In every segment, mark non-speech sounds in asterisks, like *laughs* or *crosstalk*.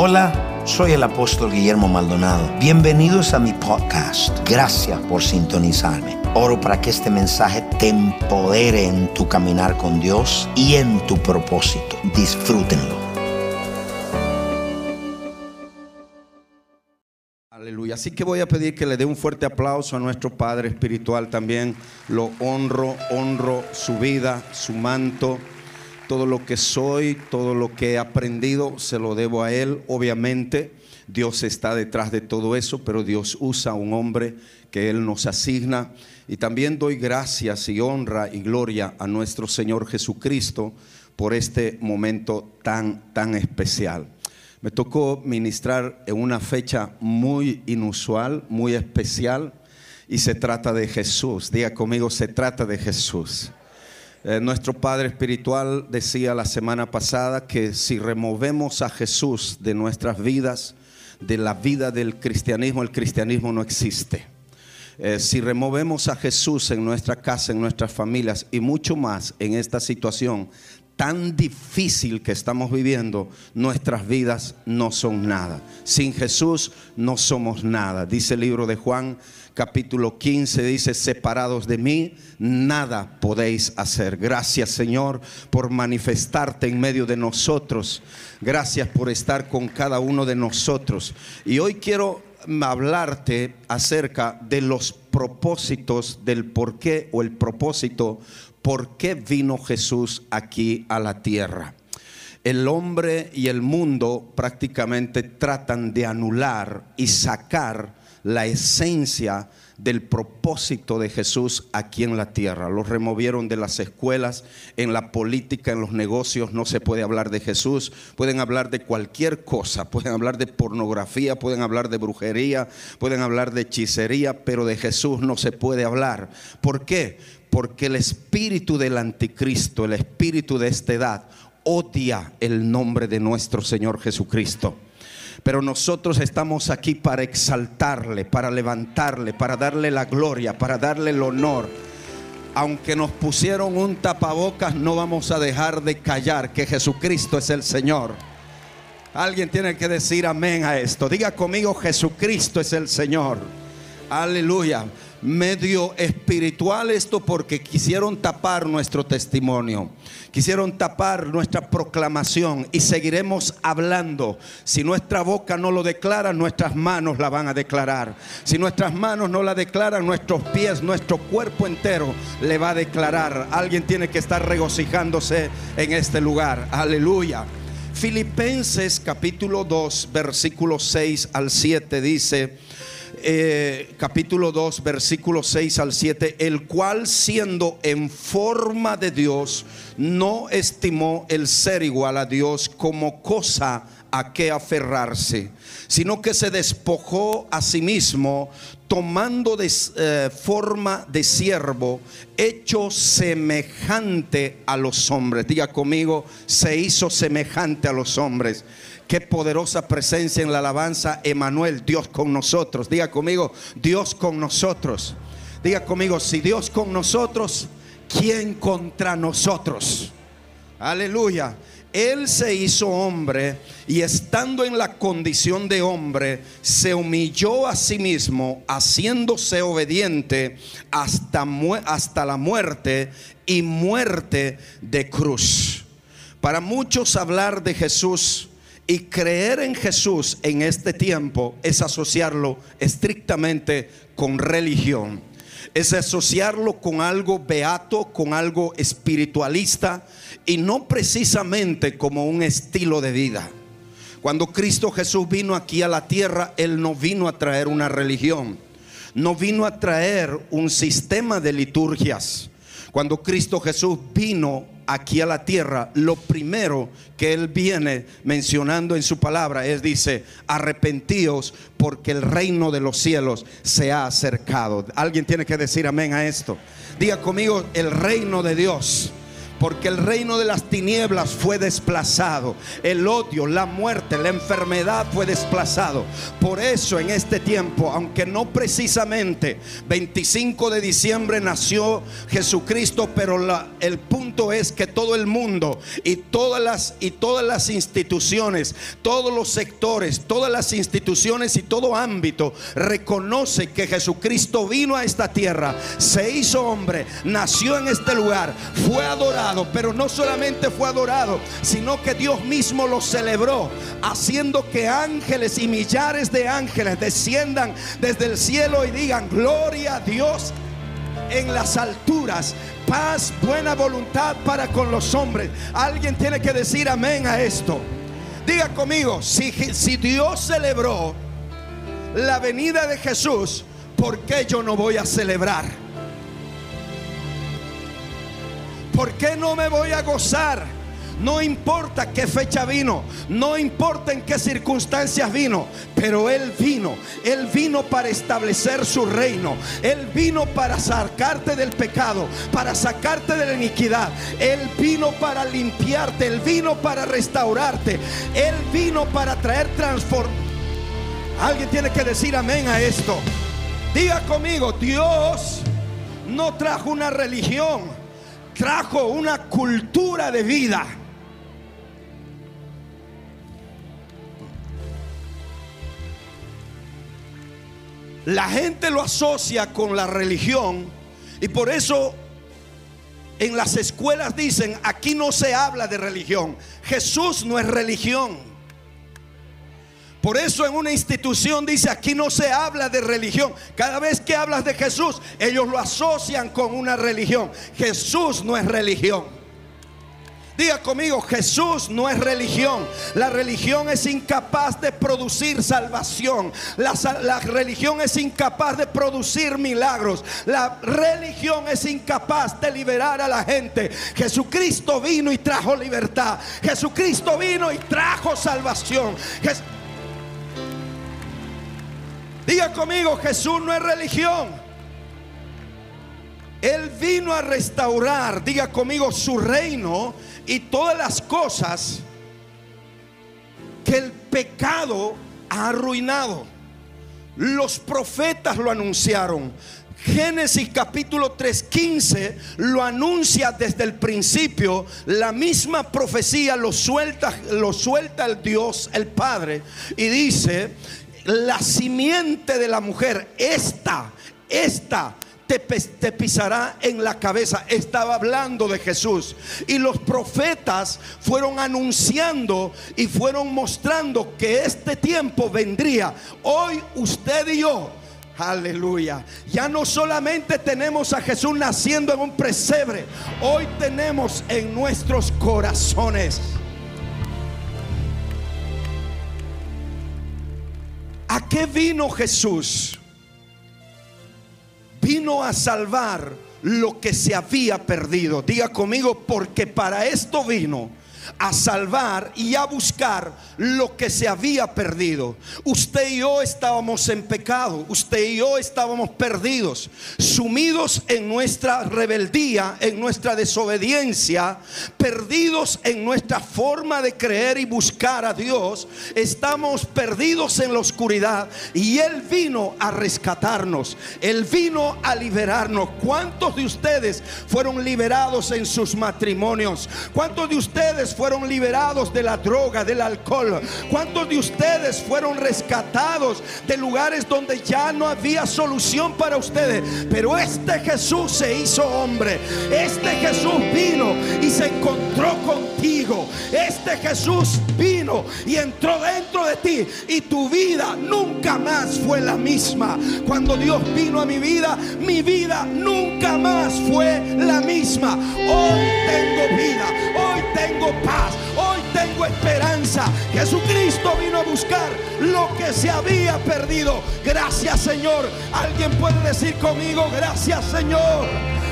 Hola, soy el apóstol Guillermo Maldonado. Bienvenidos a mi podcast. Gracias por sintonizarme. Oro para que este mensaje te empodere en tu caminar con Dios y en tu propósito. Disfrútenlo. Aleluya. Así que voy a pedir que le dé un fuerte aplauso a nuestro Padre Espiritual también. Lo honro, honro su vida, su manto todo lo que soy, todo lo que he aprendido, se lo debo a Él. Obviamente, Dios está detrás de todo eso, pero Dios usa a un hombre que Él nos asigna. Y también doy gracias y honra y gloria a nuestro Señor Jesucristo por este momento tan, tan especial. Me tocó ministrar en una fecha muy inusual, muy especial, y se trata de Jesús. Diga conmigo, se trata de Jesús. Eh, nuestro Padre Espiritual decía la semana pasada que si removemos a Jesús de nuestras vidas, de la vida del cristianismo, el cristianismo no existe. Eh, si removemos a Jesús en nuestra casa, en nuestras familias y mucho más en esta situación tan difícil que estamos viviendo, nuestras vidas no son nada. Sin Jesús no somos nada. Dice el libro de Juan capítulo 15 dice, separados de mí, nada podéis hacer. Gracias Señor por manifestarte en medio de nosotros. Gracias por estar con cada uno de nosotros. Y hoy quiero hablarte acerca de los propósitos del por qué o el propósito por qué vino Jesús aquí a la tierra. El hombre y el mundo prácticamente tratan de anular y sacar la esencia del propósito de Jesús aquí en la tierra. Los removieron de las escuelas, en la política, en los negocios, no se puede hablar de Jesús. Pueden hablar de cualquier cosa, pueden hablar de pornografía, pueden hablar de brujería, pueden hablar de hechicería, pero de Jesús no se puede hablar. ¿Por qué? Porque el espíritu del anticristo, el espíritu de esta edad, odia el nombre de nuestro Señor Jesucristo. Pero nosotros estamos aquí para exaltarle, para levantarle, para darle la gloria, para darle el honor. Aunque nos pusieron un tapabocas, no vamos a dejar de callar que Jesucristo es el Señor. Alguien tiene que decir amén a esto. Diga conmigo, Jesucristo es el Señor. Aleluya medio espiritual esto porque quisieron tapar nuestro testimonio, quisieron tapar nuestra proclamación y seguiremos hablando. Si nuestra boca no lo declara, nuestras manos la van a declarar. Si nuestras manos no la declaran, nuestros pies, nuestro cuerpo entero le va a declarar. Alguien tiene que estar regocijándose en este lugar. Aleluya. Filipenses capítulo 2, versículo 6 al 7 dice, eh, capítulo 2, versículo 6 al 7, el cual siendo en forma de Dios, no estimó el ser igual a Dios como cosa a que aferrarse, sino que se despojó a sí mismo, tomando de, eh, forma de siervo, hecho semejante a los hombres. Diga conmigo, se hizo semejante a los hombres. Qué poderosa presencia en la alabanza, Emanuel, Dios con nosotros. Diga conmigo, Dios con nosotros. Diga conmigo, si Dios con nosotros, ¿quién contra nosotros? Aleluya. Él se hizo hombre y estando en la condición de hombre, se humilló a sí mismo, haciéndose obediente hasta, hasta la muerte y muerte de cruz. Para muchos hablar de Jesús y creer en Jesús en este tiempo es asociarlo estrictamente con religión. Es asociarlo con algo beato, con algo espiritualista y no precisamente como un estilo de vida. Cuando Cristo Jesús vino aquí a la tierra, Él no vino a traer una religión, no vino a traer un sistema de liturgias. Cuando Cristo Jesús vino aquí a la tierra, lo primero que Él viene mencionando en su palabra es, dice, arrepentíos porque el reino de los cielos se ha acercado. Alguien tiene que decir amén a esto. Diga conmigo, el reino de Dios porque el reino de las tinieblas fue desplazado. El odio, la muerte, la enfermedad fue desplazado. Por eso en este tiempo, aunque no precisamente 25 de diciembre nació Jesucristo, pero el punto es que todo el mundo y todas las y todas las instituciones, todos los sectores, todas las instituciones y todo ámbito reconoce que Jesucristo vino a esta tierra, se hizo hombre, nació en este lugar, fue adorado pero no solamente fue adorado, sino que Dios mismo lo celebró, haciendo que ángeles y millares de ángeles desciendan desde el cielo y digan, gloria a Dios en las alturas, paz, buena voluntad para con los hombres. Alguien tiene que decir amén a esto. Diga conmigo, si, si Dios celebró la venida de Jesús, ¿por qué yo no voy a celebrar? ¿Por qué no me voy a gozar? No importa qué fecha vino, no importa en qué circunstancias vino, pero Él vino. Él vino para establecer su reino. Él vino para sacarte del pecado, para sacarte de la iniquidad. Él vino para limpiarte, Él vino para restaurarte. Él vino para traer transformación. Alguien tiene que decir amén a esto. Diga conmigo, Dios no trajo una religión trajo una cultura de vida. La gente lo asocia con la religión y por eso en las escuelas dicen, aquí no se habla de religión. Jesús no es religión. Por eso en una institución dice, aquí no se habla de religión. Cada vez que hablas de Jesús, ellos lo asocian con una religión. Jesús no es religión. Diga conmigo, Jesús no es religión. La religión es incapaz de producir salvación. La, religión es incapaz de producir milagros. La religión es incapaz de liberar a la gente. Jesucristo vino y trajo libertad. Jesucristo vino y trajo salvación. Diga conmigo, Jesús no es religión. Él vino a restaurar, diga conmigo, su reino y todas las cosas que el pecado ha arruinado. Los profetas lo anunciaron. Génesis capítulo 3:15 lo anuncia desde el principio, la misma profecía lo suelta lo suelta el Dios, el Padre y dice la simiente de la mujer, esta, esta te, te, pisará en la cabeza. Estaba hablando de Jesús. Y los profetas fueron anunciando y fueron mostrando que este tiempo vendría. Hoy usted y yo. Aleluya. Ya no solamente tenemos a Jesús naciendo en un presebre. Hoy tenemos en nuestros corazones ¿A qué vino Jesús? Vino a salvar lo que se había perdido. Diga conmigo, porque para esto vino a salvar y a buscar lo que se había perdido. Usted y yo estábamos en pecado, usted y yo estábamos perdidos, sumidos en nuestra rebeldía, en nuestra desobediencia, perdidos en nuestra forma de creer y buscar a Dios. Estamos perdidos en la oscuridad y Él vino a rescatarnos, Él vino a liberarnos. ¿Cuántos de ustedes fueron liberados en sus matrimonios? ¿Cuántos de ustedes fueron liberados de la droga, del alcohol? ¿Cuántos de ustedes fueron rescatados de lugares donde ya no había solución para ustedes? Pero este Jesús se hizo hombre. Este Jesús vino y se encontró contigo. Este Jesús vino y entró dentro de ti y tu vida nunca más fue la misma. Cuando Dios vino a mi vida, mi vida nunca más fue la misma. Hoy tengo vida, hoy tengo paz, hoy tengo esperanza. Jesucristo vino a buscar lo que se había perdido. Gracias Señor. Alguien puede decir conmigo, gracias Señor.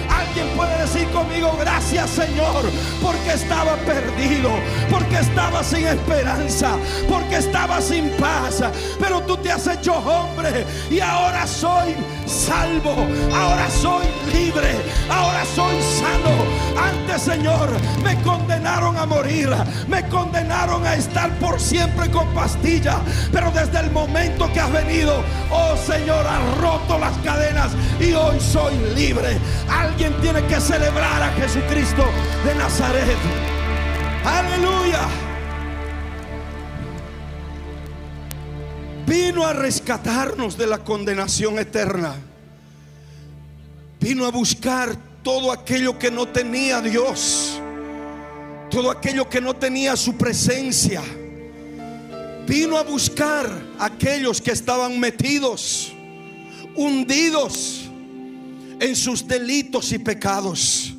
Alguien puede decir conmigo, gracias Señor, porque estaba perdido, porque estaba sin esperanza, porque estaba sin paz. Pero tú te has hecho hombre y ahora soy salvo, ahora soy libre, ahora soy sano. Antes, Señor, me condenaron a morir, me condenaron a estar por siempre con pastilla, pero desde el momento que has venido, oh Señor, has roto las cadenas y hoy soy libre. Alguien tiene que celebrar a Jesucristo de Nazaret. Aleluya. Vino a rescatarnos de la condenación eterna. Vino a buscar todo aquello que no tenía Dios. Todo aquello que no tenía su presencia. Vino a buscar aquellos que estaban metidos, hundidos en sus delitos y pecados.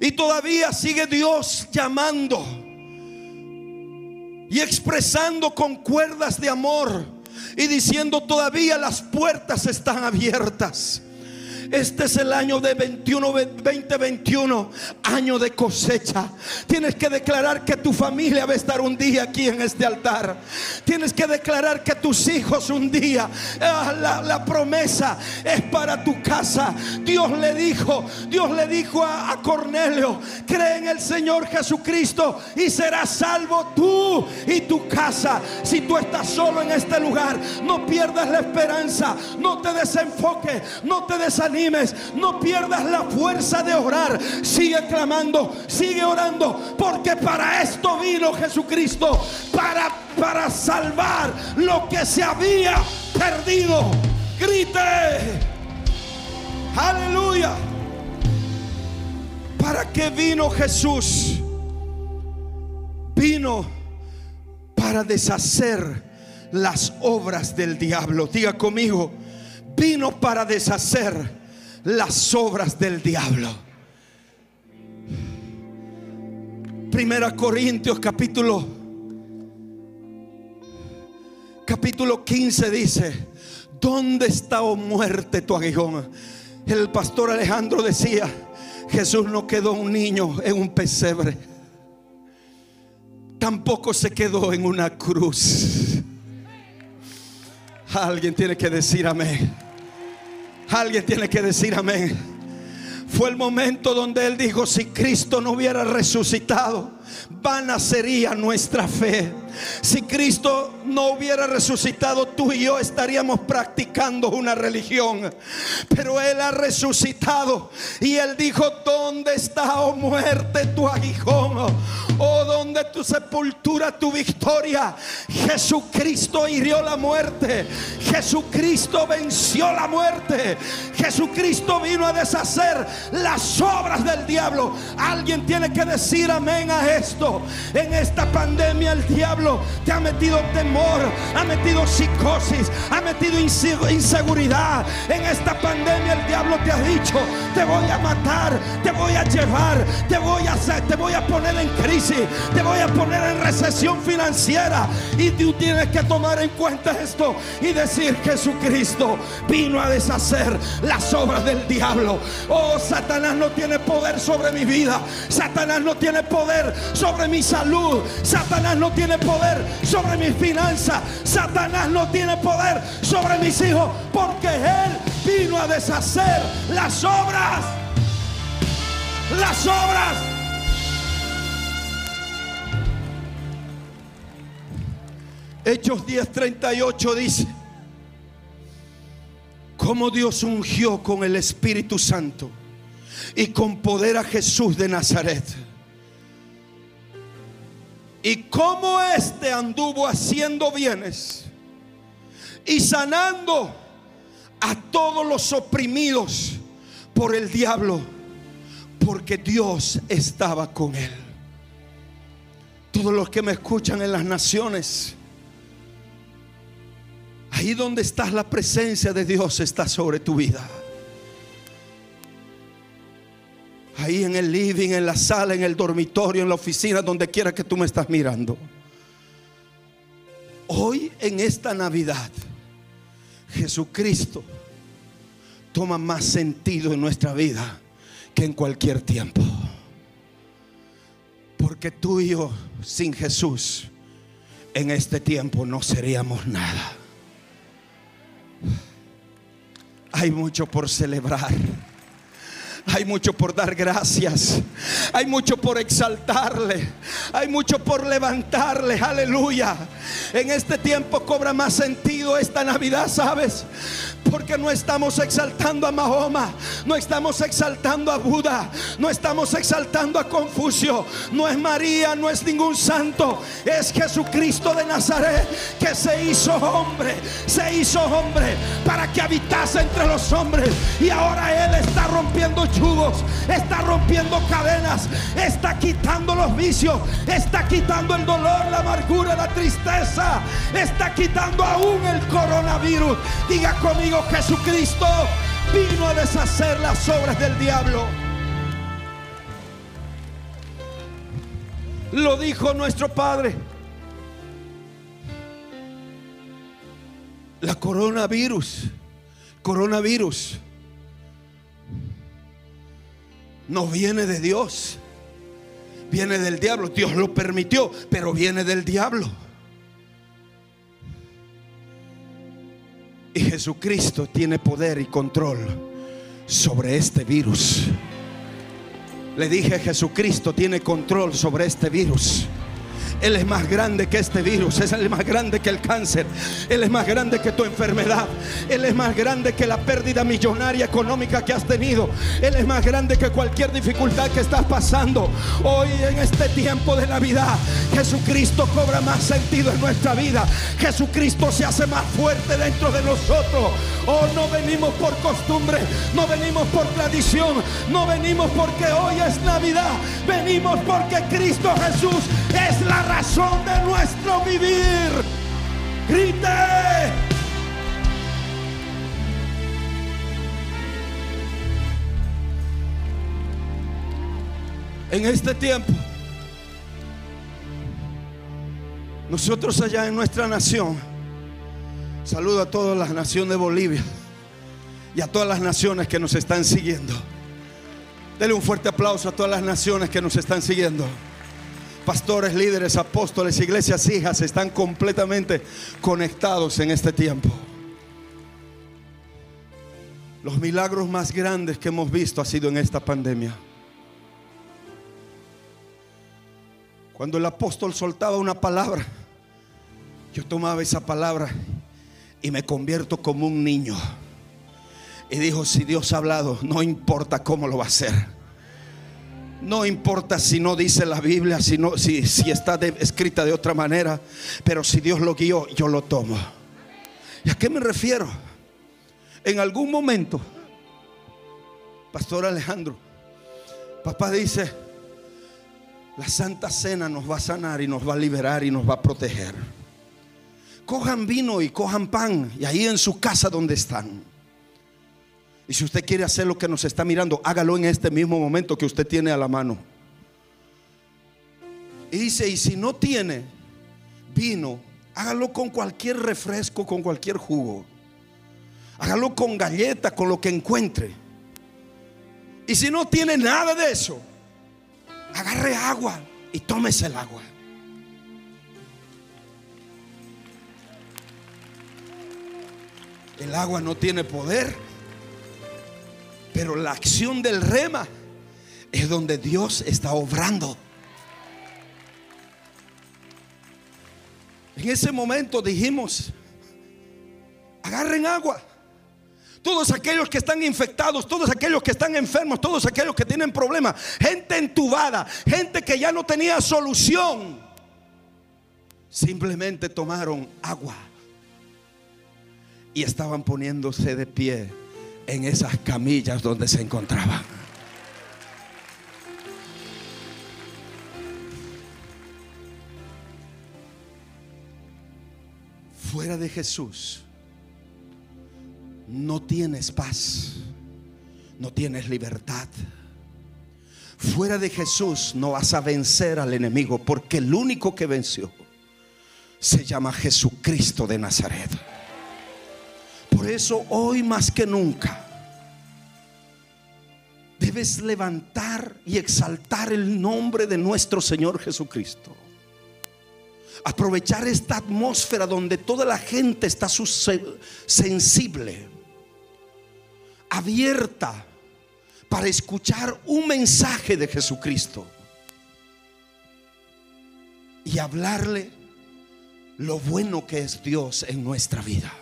Y todavía sigue Dios llamando y expresando con cuerdas de amor y diciendo todavía las puertas están abiertas. Este es el año de 21, 2021, año de cosecha. Tienes que declarar que tu familia va a estar un día aquí en este altar. Tienes que declarar que tus hijos un día, ah, la, promesa es para tu casa. Dios le dijo, Dios le dijo a, a Cornelio, cree en el Señor Jesucristo y serás salvo tú y tu casa. Si tú estás solo en este lugar, no pierdas la esperanza, no te desenfoques, no te desanimes no pierdas la fuerza de orar. Sigue clamando, sigue orando, porque para esto vino Jesucristo, para, para salvar lo que se había perdido. Grite, aleluya. ¿Para qué vino Jesús? Vino para deshacer las obras del diablo. Diga conmigo, vino para deshacer las obras del diablo. Primera Corintios capítulo capítulo 15 dice, ¿dónde está o oh muerte tu aguijón? El pastor Alejandro decía, Jesús no quedó un niño en un pesebre. Tampoco se quedó en una cruz. Alguien tiene que decir amén. Alguien tiene que decir amén. Fue el momento donde él dijo, si Cristo no hubiera resucitado, vana sería nuestra fe. Si Cristo no hubiera resucitado, tú y yo estaríamos practicando una religión. Pero Él ha resucitado. Y Él dijo, ¿dónde está, oh muerte, tu aguijón? Oh, ¿dónde tu sepultura, tu victoria? Jesucristo hirió la muerte. Jesucristo venció la muerte. Jesucristo vino a deshacer las obras del diablo. Alguien tiene que decir amén a esto. En esta pandemia el diablo te ha metido temor, ha metido psicosis, ha metido inseguridad. En esta pandemia el diablo te ha dicho, te voy a matar, te voy a llevar, te voy a hacer, te voy a poner en crisis, te voy a poner en recesión financiera. Y tú tienes que tomar en cuenta esto y decir, Jesucristo vino a deshacer las obras del diablo. Oh, Satanás no tiene poder sobre mi vida. Satanás no tiene poder sobre mi salud. Satanás no tiene poder sobre mis finanzas. Satanás no tiene poder sobre mis hijos porque Él vino a deshacer las obras. Las obras. Hechos 10:38 dice, como Dios ungió con el Espíritu Santo y con poder a Jesús de Nazaret y cómo éste anduvo haciendo bienes y sanando a todos los oprimidos por el diablo, porque Dios estaba con él. Todos los que me escuchan en las naciones, ahí donde está la presencia de Dios está sobre tu vida. Ahí en el living, en la sala, en el dormitorio, en la oficina, donde quiera que tú me estás mirando. Hoy en esta Navidad, Jesucristo toma más sentido en nuestra vida que en cualquier tiempo. Porque tú y yo sin Jesús en este tiempo no seríamos nada. hay mucho por celebrar. Hay mucho por dar gracias. Hay mucho por exaltarle. Hay mucho por levantarle. Aleluya. En este tiempo cobra más sentido esta Navidad, ¿sabes? Porque no estamos exaltando a Mahoma, no estamos exaltando a Buda, no estamos exaltando a Confucio, no es María, no es ningún santo, es Jesucristo de Nazaret que se hizo hombre, se hizo hombre para que habitase entre los hombres y ahora Él está rompiendo está rompiendo cadenas, está quitando los vicios, está quitando el dolor, la amargura, la tristeza, está quitando aún el coronavirus. Diga conmigo, Jesucristo vino a deshacer las obras del diablo. Lo dijo nuestro Padre. La coronavirus, coronavirus, no viene de Dios, viene del diablo. Dios lo permitió, pero viene del diablo. Y Jesucristo tiene poder y control sobre este virus. Le dije, Jesucristo tiene control sobre este virus. Él es más grande que este virus, es el más grande que el cáncer, Él es más grande que tu enfermedad, Él es más grande que la pérdida millonaria económica que has tenido, Él es más grande que cualquier dificultad que estás pasando. Hoy en este tiempo de Navidad, Jesucristo cobra más sentido en nuestra vida, Jesucristo se hace más fuerte dentro de nosotros. Oh, no venimos por costumbre, no venimos por tradición, no venimos porque hoy es Navidad, venimos porque Cristo Jesús es la razón de nuestro vivir. Grite. En este tiempo, nosotros allá en nuestra nación, saludo a todas las naciones de Bolivia y a todas las naciones que nos están siguiendo. Dele un fuerte aplauso a todas las naciones que nos están siguiendo pastores, líderes, apóstoles, iglesias, hijas están completamente conectados en este tiempo. Los milagros más grandes que hemos visto ha sido en esta pandemia. Cuando el apóstol soltaba una palabra, yo tomaba esa palabra y me convierto como un niño. Y dijo, si Dios ha hablado, no importa cómo lo va a hacer. No importa si no dice la Biblia, si, si, está escrita de otra manera, pero si Dios lo guió, yo lo tomo. ¿Y a qué me refiero? En algún momento, Pastor Alejandro, papá dice, la Santa Cena nos va a sanar y nos va a liberar y nos va a proteger. Cojan vino y cojan pan y ahí en su casa donde están y si usted quiere hacer lo que nos está mirando, hágalo en este mismo momento que usted tiene a la mano. Y dice, y si no tiene vino, hágalo con cualquier refresco, con cualquier jugo. Hágalo con galleta, con lo que encuentre. Y si no tiene nada de eso, agarre agua y tómese el agua. El agua no tiene poder pero la acción del rema es donde Dios está obrando. En ese momento dijimos, agarren agua. Todos aquellos que están infectados, todos aquellos que están enfermos, todos aquellos que tienen problemas, gente entubada, gente que ya no tenía solución, simplemente tomaron agua y estaban poniéndose de pie en esas camillas donde se encontraban. Fuera de Jesús no tienes paz, no tienes libertad. Fuera de Jesús no vas a vencer al enemigo porque el único que venció se llama Jesucristo de Nazaret. Por eso hoy más que nunca debes levantar y exaltar el nombre de nuestro Señor Jesucristo. Aprovechar esta atmósfera donde toda la gente está sensible. abierta para escuchar un mensaje de Jesucristo y hablarle lo bueno que es Dios en nuestra vida.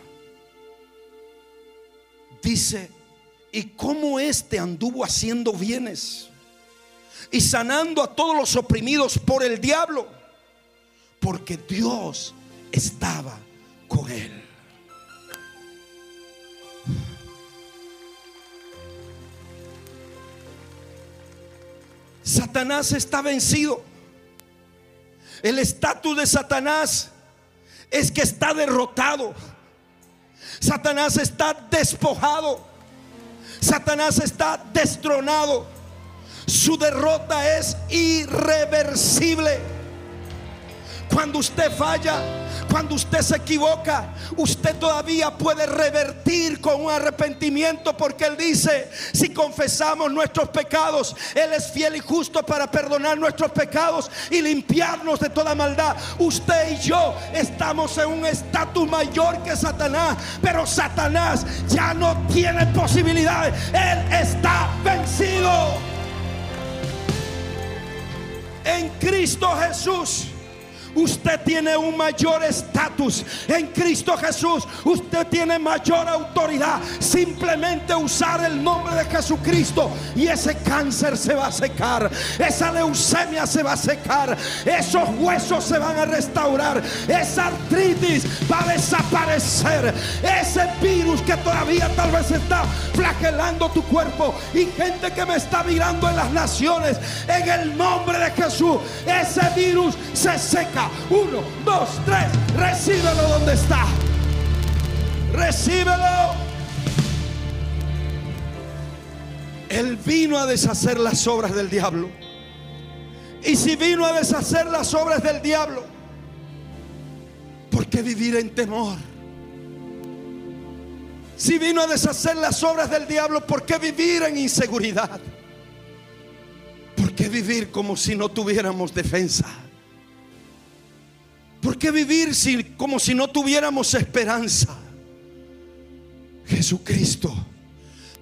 Dice, ¿y cómo éste anduvo haciendo bienes y sanando a todos los oprimidos por el diablo? Porque Dios estaba con él. Satanás está vencido. El estatus de Satanás es que está derrotado. Satanás está despojado. Satanás está destronado. Su derrota es irreversible. Cuando usted falla, cuando usted se equivoca, usted todavía puede revertir con un arrepentimiento porque Él dice, si confesamos nuestros pecados, Él es fiel y justo para perdonar nuestros pecados y limpiarnos de toda maldad. Usted y yo estamos en un estatus mayor que Satanás, pero Satanás ya no tiene posibilidades. Él está vencido. En Cristo Jesús. Usted tiene un mayor estatus en Cristo Jesús. Usted tiene mayor autoridad. Simplemente usar el nombre de Jesucristo y ese cáncer se va a secar. Esa leucemia se va a secar. Esos huesos se van a restaurar. Esa artritis va a desaparecer. Ese virus que todavía tal vez está flagelando tu cuerpo y gente que me está mirando en las naciones. En el nombre de Jesús, ese virus se seca. Uno, dos, tres. Recíbelo donde está. Recíbelo. Él vino a deshacer las obras del diablo. Y si vino a deshacer las obras del diablo, ¿por qué vivir en temor? Si vino a deshacer las obras del diablo, ¿por qué vivir en inseguridad? ¿Por qué vivir como si no tuviéramos defensa? ¿Por qué vivir como si no tuviéramos esperanza? Jesucristo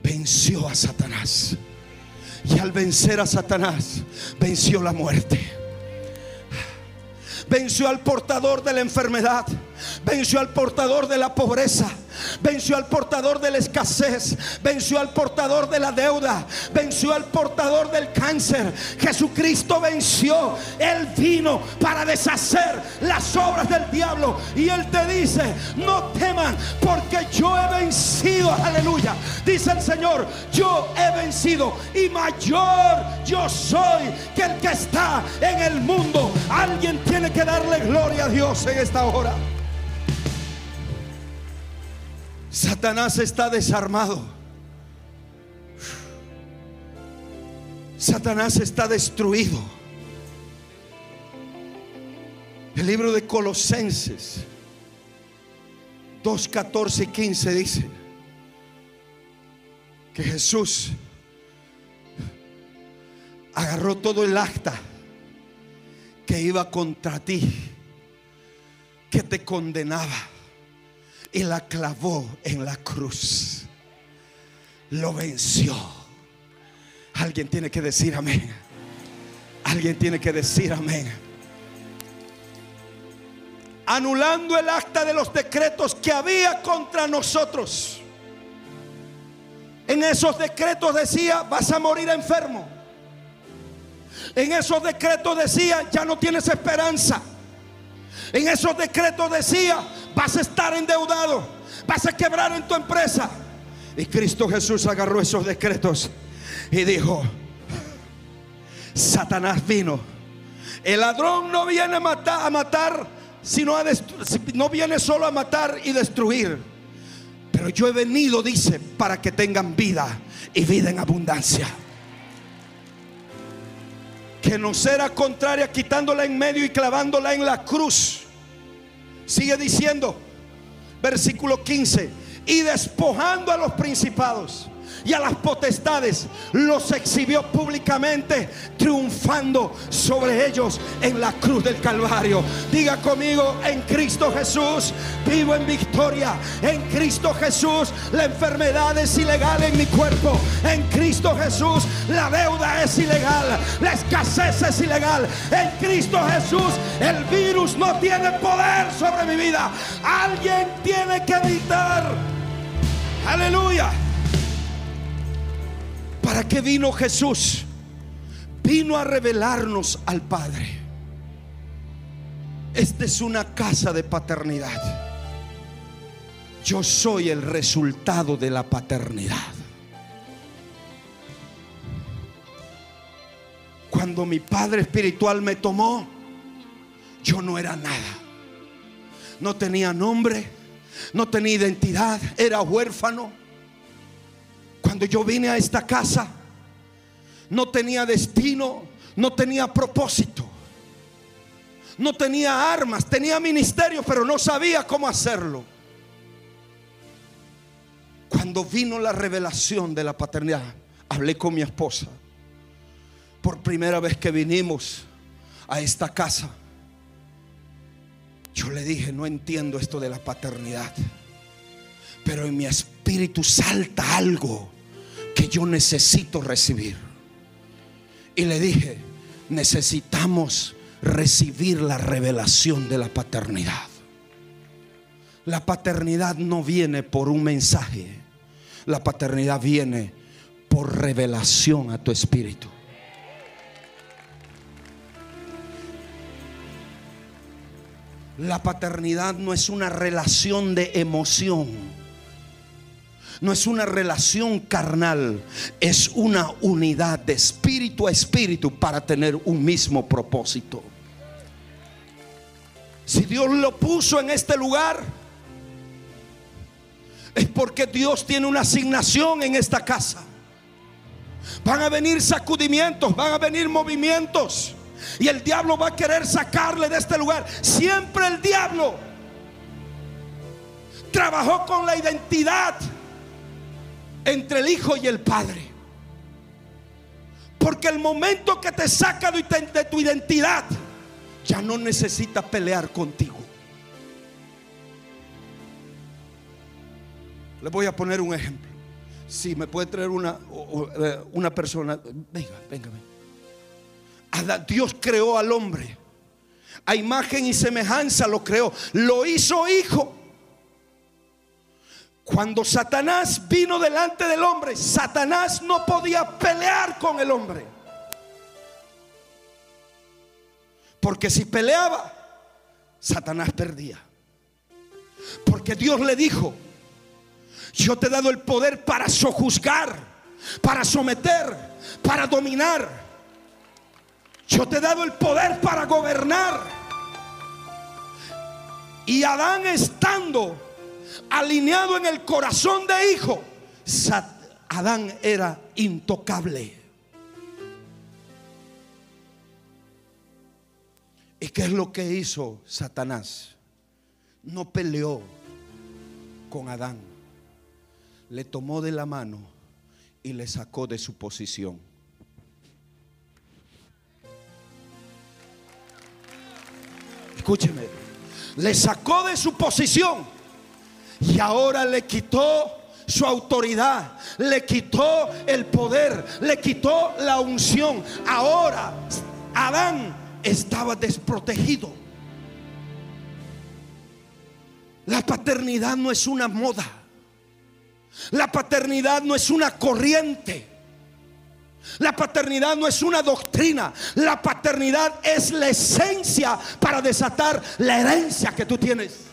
venció a Satanás. Y al vencer a Satanás, venció la muerte. Venció al portador de la enfermedad. Venció al portador de la pobreza venció al portador de la escasez, venció al portador de la deuda, venció al portador del cáncer. Jesucristo venció, Él vino para deshacer las obras del diablo. Y Él te dice, no teman porque yo he vencido, aleluya. Dice el Señor, yo he vencido y mayor yo soy que el que está en el mundo. Alguien tiene que darle gloria a Dios en esta hora. Satanás está desarmado. Satanás está destruido. El libro de Colosenses 2, 14 y 15 dice que Jesús agarró todo el acta que iba contra ti, que te condenaba y la clavó en la cruz. Lo venció. Alguien tiene que decir amén. Alguien tiene que decir amén. Anulando el acta de los decretos que había contra nosotros. En esos decretos decía, vas a morir enfermo. En esos decretos decía, ya no tienes esperanza. En esos decretos decía, vas a estar endeudado, vas a quebrar en tu empresa. Y Cristo Jesús agarró esos decretos y dijo, Satanás vino. El ladrón no viene a matar, a matar sino a no viene solo a matar y destruir. Pero yo he venido, dice, para que tengan vida y vida en abundancia. Que no será contraria quitándola en medio y clavándola en la cruz Sigue diciendo, versículo 15, y despojando a los principados y a las potestades los exhibió públicamente, triunfando sobre ellos en la cruz del Calvario. Diga conmigo, en Cristo Jesús vivo en victoria. En Cristo Jesús la enfermedad es ilegal en mi cuerpo. En Cristo Jesús la deuda es ilegal. La escasez es ilegal. En Cristo Jesús el virus no tiene poder sobre mi vida. Alguien tiene que evitar. Aleluya. ¿Para qué vino Jesús? Vino a revelarnos al Padre. Esta es una casa de paternidad. Yo soy el resultado de la paternidad. Cuando mi padre espiritual me tomó, yo no era nada. No tenía nombre, no tenía identidad, era huérfano cuando yo vine a esta casa, no tenía destino, no tenía propósito. No tenía armas, tenía ministerio, pero no sabía cómo hacerlo. Cuando vino la revelación de la paternidad, hablé con mi esposa. Por primera vez que vinimos a esta casa, yo le dije, no entiendo esto de la paternidad. Pero en mi espíritu salta algo que yo necesito recibir. Y le dije, necesitamos recibir la revelación de la paternidad. La paternidad no viene por un mensaje. La paternidad viene por revelación a tu espíritu. La paternidad no es una relación de emoción no es una relación carnal, es una unidad de espíritu a espíritu para tener un mismo propósito. Si Dios lo puso en este lugar, es porque Dios tiene una asignación en esta casa. Van a venir sacudimientos, van a venir movimientos. Y el diablo va a querer sacarle de este lugar. Siempre el diablo trabajó con la identidad entre el Hijo y el Padre. Porque el momento que te saca de tu identidad, ya no necesita pelear contigo. Le voy a poner un ejemplo. Si me puede traer una, eh, una persona, venga, venga. Dios creó al hombre. A imagen y semejanza lo creó. Lo hizo hijo. Cuando Satanás vino delante del hombre, Satanás no podía pelear con el hombre. Porque si peleaba, Satanás perdía. Porque Dios le dijo, yo te he dado el poder para sojuzgar, para someter, para dominar. Yo te he dado el poder para gobernar. Y Adán estando alineado en el corazón de hijo, Adán era intocable. ¿Y qué es lo que hizo Satanás? No peleó con Adán. Le tomó de la mano y le sacó de su posición. Escúcheme. Le sacó de su posición y ahora le quitó su autoridad, le quitó el poder, le quitó la unción. Ahora Adán estaba desprotegido. La paternidad no es una moda. La paternidad no es una corriente. La paternidad no es una doctrina. La paternidad es la esencia para desatar la herencia que tú tienes.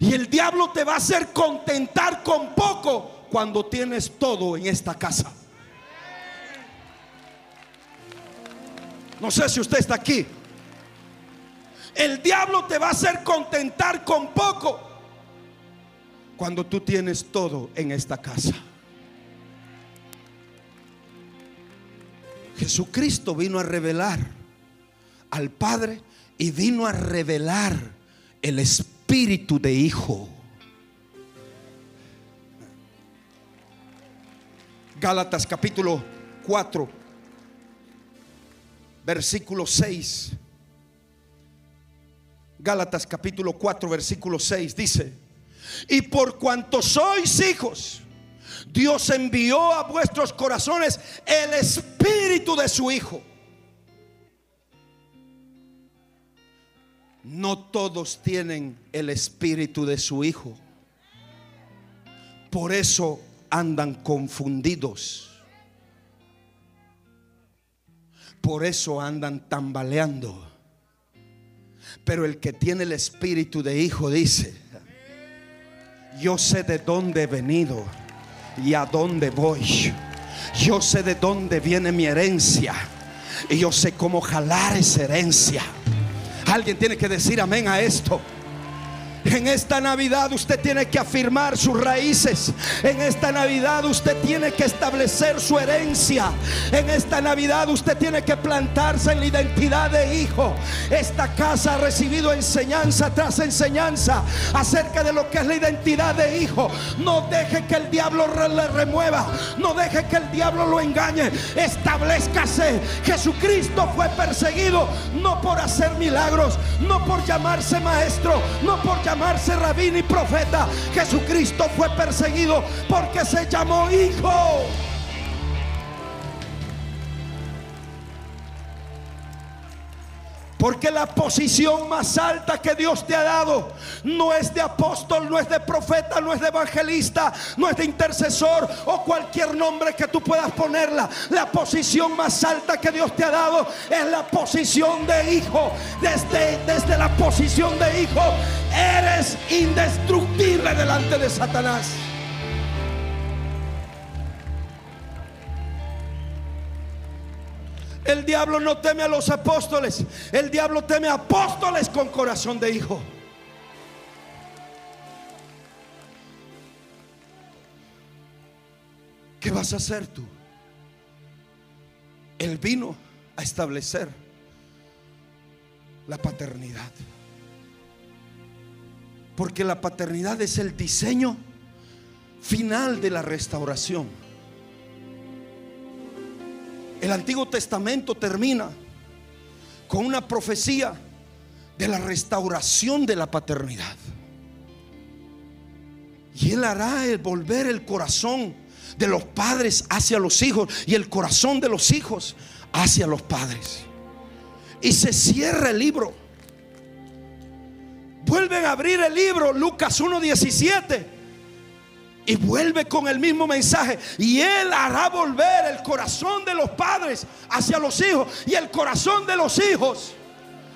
Y el diablo te va a hacer contentar con poco cuando tienes todo en esta casa. No sé si usted está aquí. El diablo te va a hacer contentar con poco cuando tú tienes todo en esta casa. Jesucristo vino a revelar al Padre y vino a revelar el espíritu de hijo. Gálatas capítulo 4, versículo 6. Gálatas capítulo 4, versículo 6 dice, y por cuanto sois hijos, Dios envió a vuestros corazones el espíritu de su Hijo. No todos tienen el espíritu de su Hijo. Por eso andan confundidos. Por eso andan tambaleando. Pero el que tiene el espíritu de hijo dice, yo sé de dónde he venido y a dónde voy. Yo sé de dónde viene mi herencia y yo sé cómo jalar esa herencia. Alguien tiene que decir amén a esto. En esta Navidad usted tiene que afirmar sus raíces. En esta Navidad usted tiene que establecer su herencia. En esta Navidad usted tiene que plantarse en la identidad de hijo. Esta casa ha recibido enseñanza tras enseñanza acerca de lo que es la identidad de hijo. No deje que el diablo le remueva. No deje que el diablo lo engañe. Establezcase. Jesucristo fue perseguido no por hacer milagros, no por llamarse maestro, no por llamarse llamarse rabín y profeta, Jesucristo fue perseguido porque se llamó hijo. Porque la posición más alta que Dios te ha dado no es de apóstol, no es de profeta, no es de evangelista, no es de intercesor o cualquier nombre que tú puedas ponerla. La posición más alta que Dios te ha dado es la posición de hijo. Desde, desde la posición de hijo eres indestructible delante de Satanás. El diablo no teme a los apóstoles. El diablo teme a apóstoles con corazón de hijo. ¿Qué vas a hacer tú? Él vino a establecer la paternidad. Porque la paternidad es el diseño final de la restauración. El Antiguo Testamento termina con una profecía de la restauración de la paternidad. Y Él hará el volver el corazón de los padres hacia los hijos y el corazón de los hijos hacia los padres. Y se cierra el libro. Vuelven a abrir el libro, Lucas 1.17 y vuelve con el mismo mensaje. Y Él hará volver el corazón de los padres hacia los hijos y el corazón de los hijos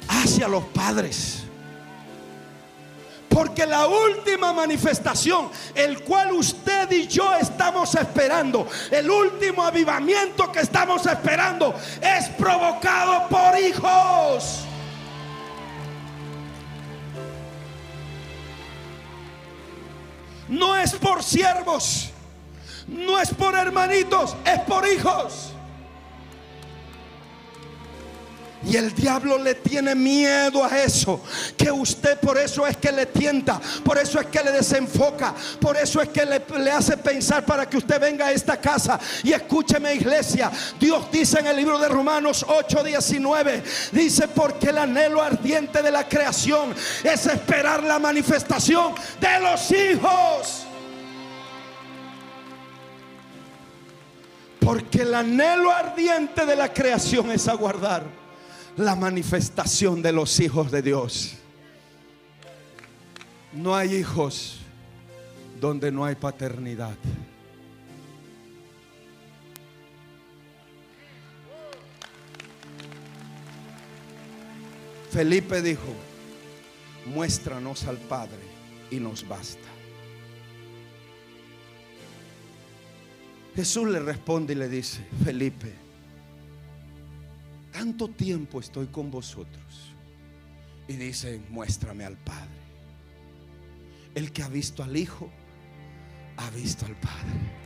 hacia los padres. Porque la última manifestación, el cual usted y yo estamos esperando, el último avivamiento que estamos esperando, es provocado por hijos. No es por siervos, no es por hermanitos, es por hijos. Y el diablo le tiene miedo a eso. Que usted por eso es que le tienta. Por eso es que le desenfoca. Por eso es que le, hace pensar para que usted venga a esta casa. Y escúcheme iglesia. Dios dice en el libro de Romanos 8:19. Dice porque el anhelo ardiente de la creación es esperar la manifestación de los hijos. Porque el anhelo ardiente de la creación es aguardar la manifestación de los hijos de Dios. No hay hijos donde no hay paternidad. Felipe dijo, muéstranos al Padre y nos basta. Jesús le responde y le dice, Felipe, tanto tiempo estoy con vosotros. Y dicen, muéstrame al Padre. El que ha visto al Hijo, ha visto al Padre.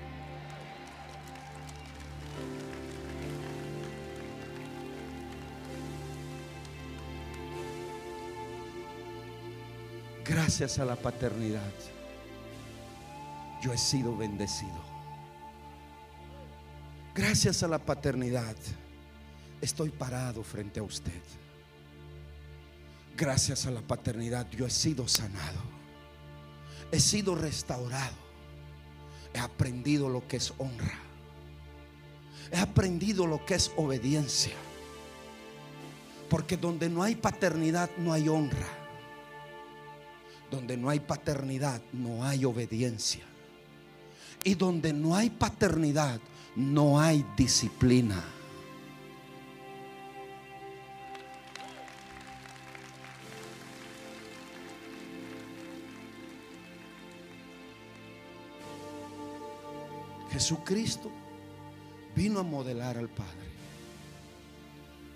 Gracias a la paternidad, yo he sido bendecido. Gracias a la paternidad, estoy parado frente a usted. Gracias a la paternidad, yo he sido sanado. He sido restaurado. He aprendido lo que es honra. He aprendido lo que es obediencia. Porque donde no hay paternidad no hay honra. Donde no hay paternidad, no hay obediencia. Y donde no hay paternidad, no hay disciplina. Jesucristo vino a modelar al Padre.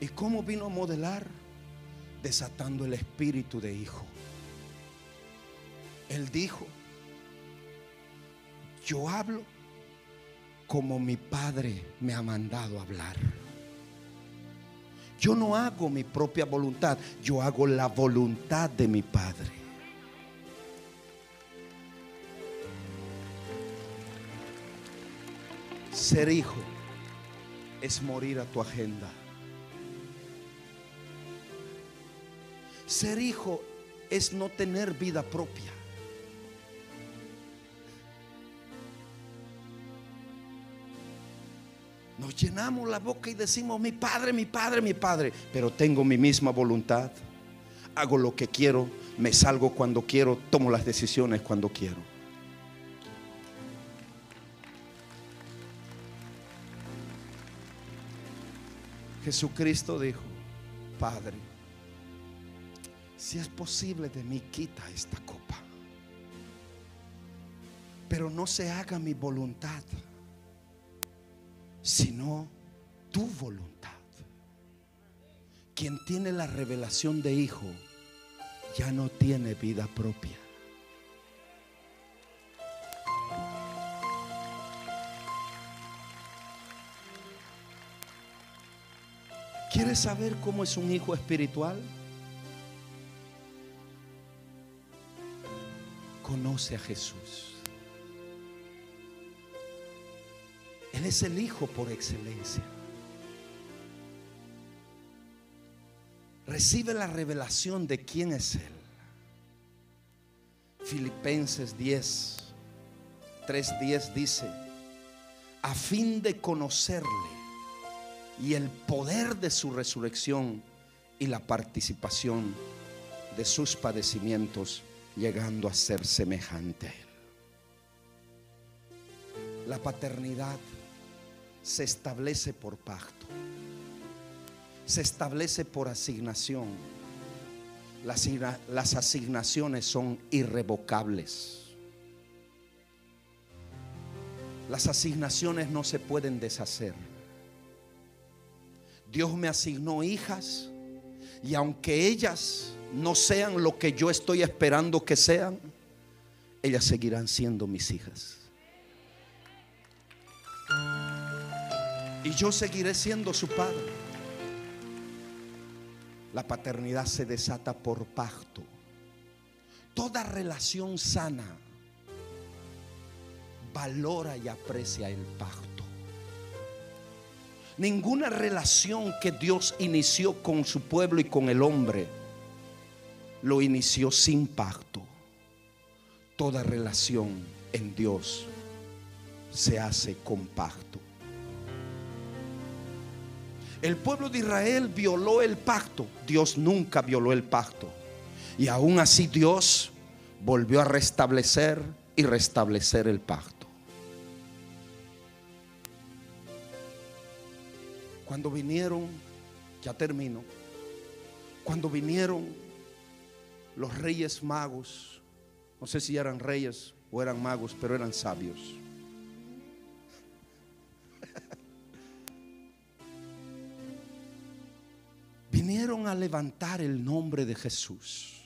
¿Y cómo vino a modelar? Desatando el espíritu de hijo. Él dijo, yo hablo como mi Padre me ha mandado hablar. Yo no hago mi propia voluntad, yo hago la voluntad de mi Padre. Ser hijo es morir a tu agenda. Ser hijo es no tener vida propia. Nos llenamos la boca y decimos, mi padre, mi padre, mi padre, pero tengo mi misma voluntad. Hago lo que quiero, me salgo cuando quiero, tomo las decisiones cuando quiero. Jesucristo dijo, Padre, si es posible de mí, quita esta copa. Pero no se haga mi voluntad sino tu voluntad. Quien tiene la revelación de hijo ya no tiene vida propia. ¿Quieres saber cómo es un hijo espiritual? Conoce a Jesús. Él es el Hijo por excelencia. Recibe la revelación de quién es Él. Filipenses 10, 3.10 dice, a fin de conocerle y el poder de su resurrección y la participación de sus padecimientos, llegando a ser semejante a Él. La paternidad se establece por pacto, se establece por asignación. Las, las asignaciones son irrevocables. Las asignaciones no se pueden deshacer. Dios me asignó hijas y aunque ellas no sean lo que yo estoy esperando que sean, ellas seguirán siendo mis hijas. Y yo seguiré siendo su padre. La paternidad se desata por pacto. Toda relación sana valora y aprecia el pacto. Ninguna relación que Dios inició con su pueblo y con el hombre lo inició sin pacto. Toda relación en Dios se hace con pacto. El pueblo de Israel violó el pacto. Dios nunca violó el pacto. Y aún así Dios volvió a restablecer y restablecer el pacto. Cuando vinieron, ya termino, cuando vinieron los reyes magos, no sé si eran reyes o eran magos, pero eran sabios. *laughs* vinieron a levantar el nombre de Jesús.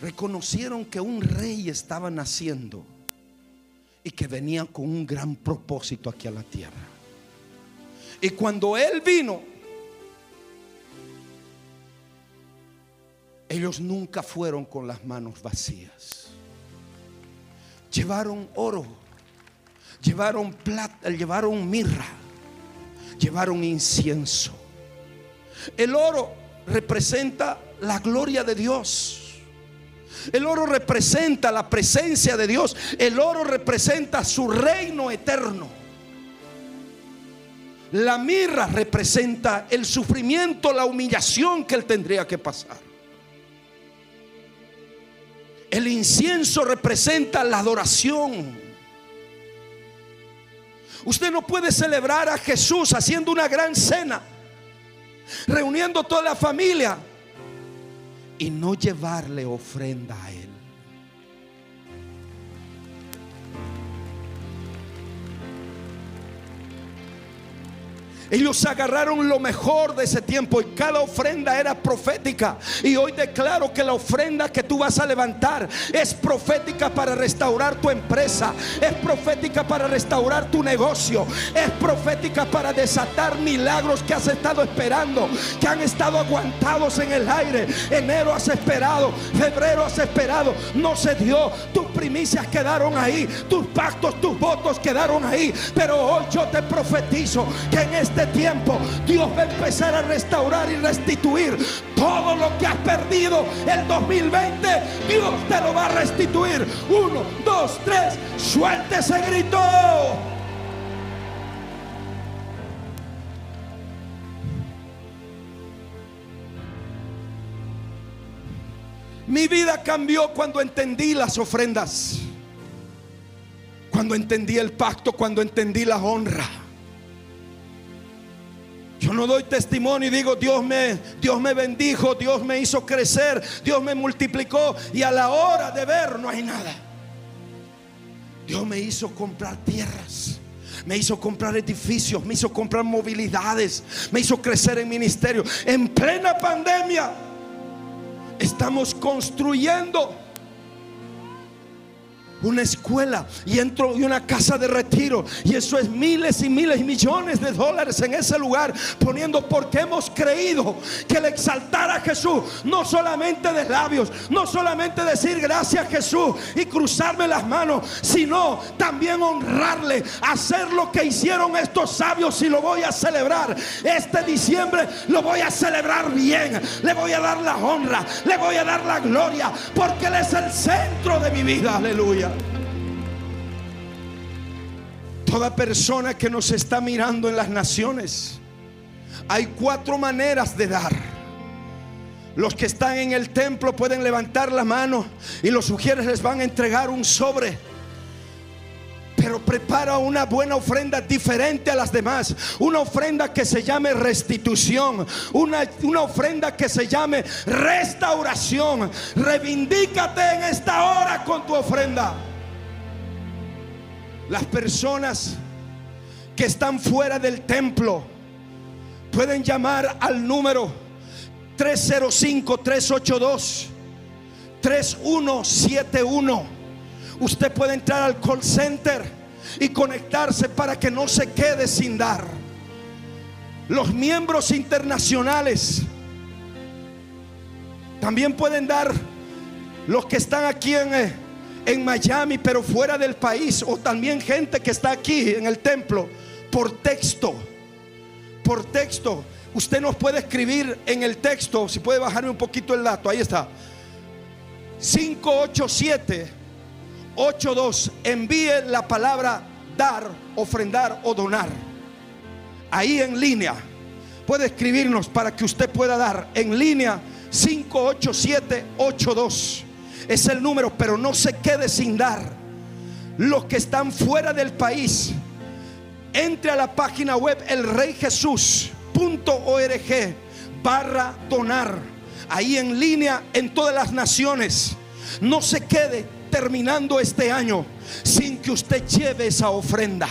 Reconocieron que un rey estaba naciendo y que venía con un gran propósito aquí a la tierra. Y cuando Él vino, ellos nunca fueron con las manos vacías. Llevaron oro, llevaron plata, llevaron mirra, llevaron incienso. El oro representa la gloria de Dios. El oro representa la presencia de Dios. El oro representa su reino eterno. La mirra representa el sufrimiento, la humillación que él tendría que pasar. El incienso representa la adoración. Usted no puede celebrar a Jesús haciendo una gran cena, reuniendo toda la familia y no llevarle ofrenda a Él. Ellos agarraron lo mejor de ese tiempo y cada ofrenda era profética. Y hoy declaro que la ofrenda que tú vas a levantar es profética para restaurar tu empresa, es profética para restaurar tu negocio, es profética para desatar milagros que has estado esperando, que han estado aguantados en el aire. Enero has esperado, febrero has esperado, no se dio. Tus primicias quedaron ahí, tus pactos, tus votos quedaron ahí. Pero hoy yo te profetizo que en este tiempo Dios va a empezar a restaurar y restituir todo lo que has perdido el 2020. Dios te lo va a restituir. Uno, dos, tres. Suelte ese grito. Mi vida cambió cuando entendí las ofrendas. Cuando entendí el pacto, cuando entendí la honra. Yo no doy testimonio y digo, Dios me, Dios me bendijo, Dios me hizo crecer, Dios me multiplicó y a la hora de ver no hay nada. Dios me hizo comprar tierras. Me hizo comprar edificios, me hizo comprar movilidades, me hizo crecer en ministerio. En plena pandemia estamos construyendo una escuela y entro y una casa de retiro. Y eso es miles y miles y millones de dólares en ese lugar, poniendo porque hemos creído que el exaltar a Jesús, no solamente de labios, no solamente decir gracias Jesús y cruzarme las manos, sino también honrarle, hacer lo que hicieron estos sabios y lo voy a celebrar. Este diciembre lo voy a celebrar bien, le voy a dar la honra, le voy a dar la gloria, porque Él es el centro de mi vida, aleluya. Toda persona que nos está mirando en las naciones, hay cuatro maneras de dar. Los que están en el templo pueden levantar la mano y los sugieres les van a entregar un sobre. Pero prepara una buena ofrenda diferente a las demás. Una ofrenda que se llame restitución. Una, una ofrenda que se llame restauración. Reivindícate en esta hora con tu ofrenda. Las personas que están fuera del templo pueden llamar al número 305-382-3171. Usted puede entrar al call center y conectarse para que no se quede sin dar. Los miembros internacionales también pueden dar los que están aquí en... En Miami, pero fuera del país, o también gente que está aquí en el templo, por texto, por texto. Usted nos puede escribir en el texto, si puede bajarme un poquito el dato, ahí está. 587 82 envíe la palabra dar, ofrendar o donar. Ahí en línea. Puede escribirnos para que usted pueda dar en línea 587 82 es el número, pero no se quede sin dar. Los que están fuera del país, entre a la página web elreyjesus.org barra donar. Ahí en línea en todas las naciones. No se quede terminando este año sin que usted lleve esa ofrenda.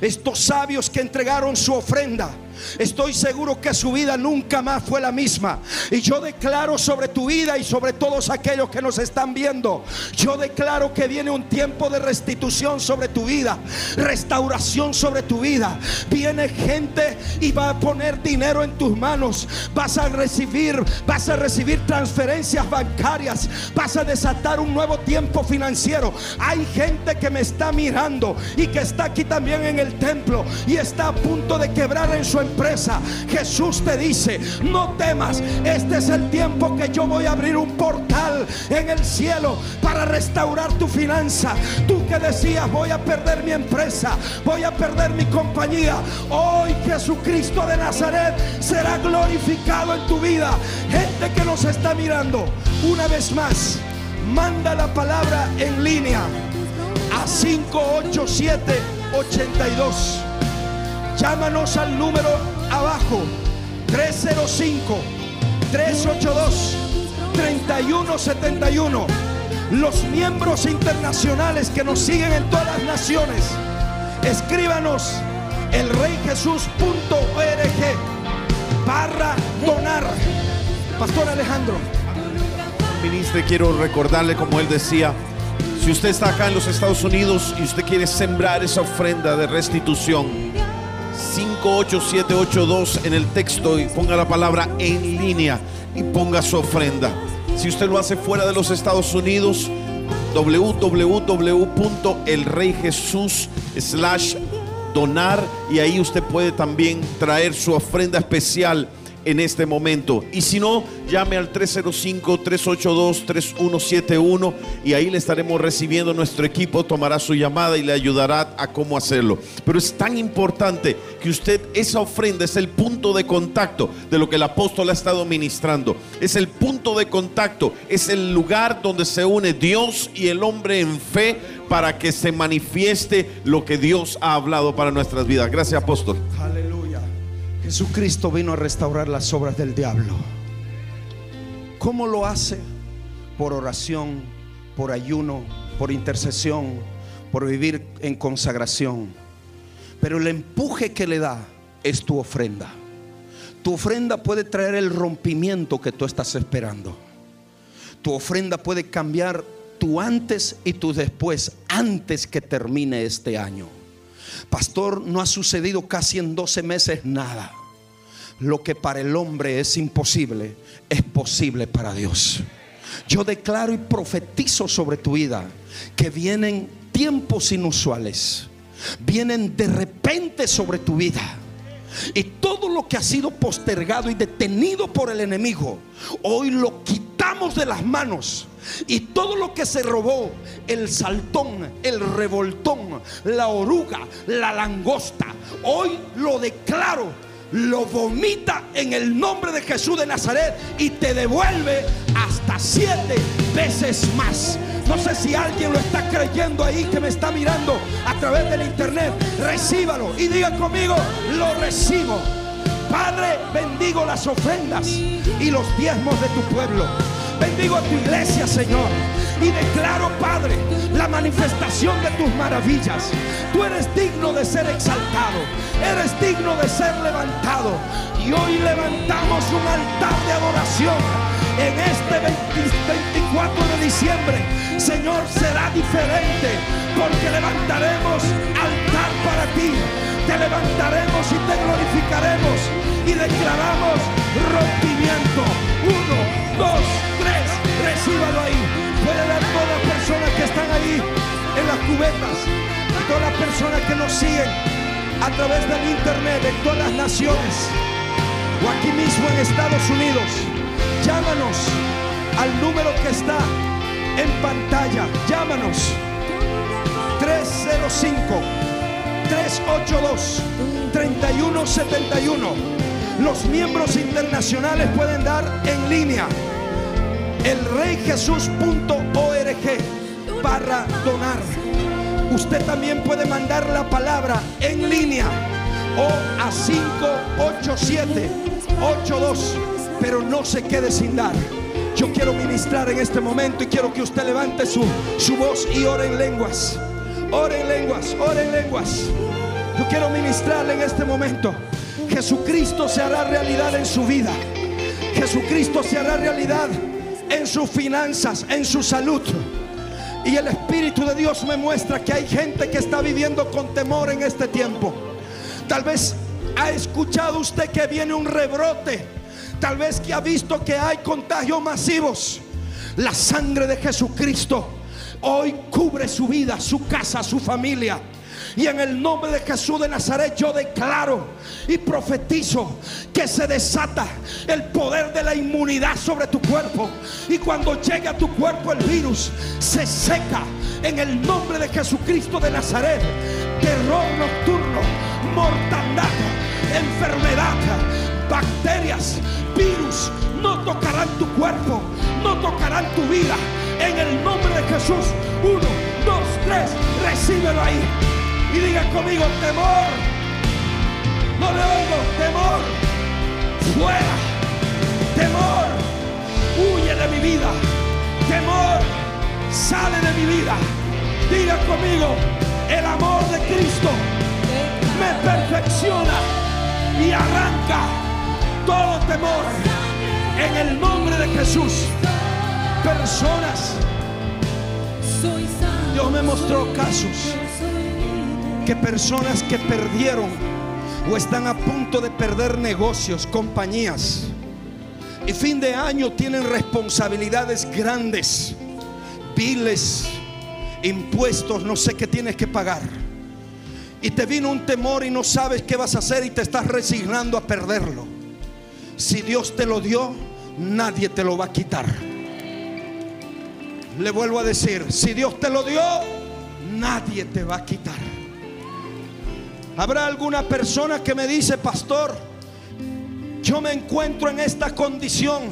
Estos sabios que entregaron su ofrenda Estoy seguro que su vida nunca más fue la misma. Y yo declaro sobre tu vida y sobre todos aquellos que nos están viendo. Yo declaro que viene un tiempo de restitución sobre tu vida. Restauración sobre tu vida. Viene gente y va a poner dinero en tus manos. Vas a recibir, vas a recibir transferencias bancarias. Vas a desatar un nuevo tiempo financiero. Hay gente que me está mirando y que está aquí también en el templo y está a punto de quebrar en su empresa. Jesús te dice, no temas, este es el tiempo que yo voy a abrir un portal en el cielo para restaurar tu finanza. Tú que decías, voy a perder mi empresa, voy a perder mi compañía. Hoy Jesucristo de Nazaret será glorificado en tu vida. Gente que nos está mirando, una vez más, manda la palabra en línea a 58782. Llámanos al número abajo 305 382 3171. Los miembros internacionales que nos siguen en todas las naciones, escríbanos el barra donar. Pastor Alejandro. Ministro, quiero recordarle como él decía, si usted está acá en los Estados Unidos y usted quiere sembrar esa ofrenda de restitución, 58782 en el texto y ponga la palabra en línea y ponga su ofrenda. Si usted lo hace fuera de los Estados Unidos, www.elreyjesus slash donar y ahí usted puede también traer su ofrenda especial en este momento. Y si no, llame al 305-382-3171 y ahí le estaremos recibiendo. Nuestro equipo tomará su llamada y le ayudará a cómo hacerlo. Pero es tan importante que usted, esa ofrenda es el punto de contacto de lo que el apóstol ha estado ministrando. Es el punto de contacto, es el lugar donde se une Dios y el hombre en fe para que se manifieste lo que Dios ha hablado para nuestras vidas. Gracias, apóstol. Jesucristo vino a restaurar las obras del diablo. ¿Cómo lo hace? Por oración, por ayuno, por intercesión, por vivir en consagración. Pero el empuje que le da es tu ofrenda. Tu ofrenda puede traer el rompimiento que tú estás esperando. Tu ofrenda puede cambiar tu antes y tu después, antes que termine este año. Pastor, no ha sucedido casi en 12 meses nada. Lo que para el hombre es imposible, es posible para Dios. Yo declaro y profetizo sobre tu vida que vienen tiempos inusuales. Vienen de repente sobre tu vida. Y todo lo que ha sido postergado y detenido por el enemigo, hoy lo quitamos de las manos. Y todo lo que se robó, el saltón, el revoltón, la oruga, la langosta, hoy lo declaro lo vomita en el nombre de Jesús de Nazaret y te devuelve hasta siete veces más. No sé si alguien lo está creyendo ahí que me está mirando a través del internet. Recíbalo y diga conmigo, lo recibo. Padre, bendigo las ofrendas y los diezmos de tu pueblo. Bendigo a tu iglesia, Señor. Y declaro, Padre, la manifestación de tus maravillas. Tú eres digno de ser exaltado. Eres digno de ser levantado. Y hoy levantamos un altar de adoración. En este 24 de diciembre, Señor, será diferente. Porque levantaremos altar para ti. Te levantaremos y te glorificaremos. Y declaramos rompimiento. Uno, dos. Recíbalo ahí. Puede ver todas las personas que están ahí en las cubetas. Y todas las personas que nos siguen a través del internet en todas las naciones. O aquí mismo en Estados Unidos. Llámanos al número que está en pantalla. Llámanos. 305 382 3171 los miembros internacionales pueden dar en línea elreyjesus.org para donar. Usted también puede mandar la palabra en línea o a 58782, pero no se quede sin dar. Yo quiero ministrar en este momento y quiero que usted levante su, su voz y ore en lenguas. Ore en lenguas, ore en lenguas. Yo quiero ministrarle en este momento. Jesucristo se hará realidad en su vida. Jesucristo se hará realidad en sus finanzas, en su salud. Y el Espíritu de Dios me muestra que hay gente que está viviendo con temor en este tiempo. Tal vez ha escuchado usted que viene un rebrote. Tal vez que ha visto que hay contagios masivos. La sangre de Jesucristo hoy cubre su vida, su casa, su familia. Y en el nombre de Jesús de Nazaret yo declaro y profetizo que se desata el poder de la inmunidad sobre tu cuerpo. Y cuando llegue a tu cuerpo el virus, se seca en el nombre de Jesucristo de Nazaret. Terror nocturno, mortandad, enfermedad, bacterias, virus no tocarán tu cuerpo, no tocarán tu vida. En el nombre de Jesús, uno, dos, tres, recíbelo ahí. Y diga conmigo, temor. No le oigo, temor. Fuera. Temor. Huye de mi vida. Temor. Sale de mi vida. Diga conmigo, el amor de Cristo me perfecciona y arranca todo temor. En el nombre de Jesús. Personas. Dios me mostró casos que personas que perdieron o están a punto de perder negocios, compañías, y fin de año tienen responsabilidades grandes, biles, impuestos, no sé qué tienes que pagar. Y te vino un temor y no sabes qué vas a hacer y te estás resignando a perderlo. Si Dios te lo dio, nadie te lo va a quitar. Le vuelvo a decir, si Dios te lo dio, nadie te va a quitar. Habrá alguna persona que me dice, pastor, yo me encuentro en esta condición.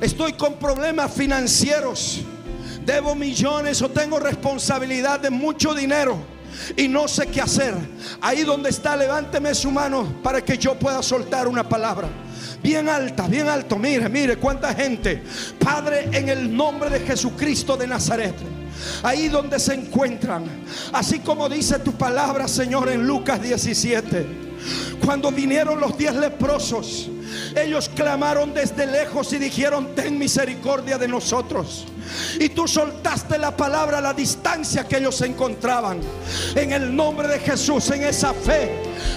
Estoy con problemas financieros. Debo millones o tengo responsabilidad de mucho dinero y no sé qué hacer. Ahí donde está, levánteme su mano para que yo pueda soltar una palabra. Bien alta, bien alto. Mire, mire cuánta gente. Padre, en el nombre de Jesucristo de Nazaret ahí donde se encuentran. Así como dice tu palabra, Señor, en Lucas 17. Cuando vinieron los diez leprosos, ellos clamaron desde lejos y dijeron, ten misericordia de nosotros. Y tú soltaste la palabra a la distancia que ellos se encontraban. En el nombre de Jesús, en esa fe,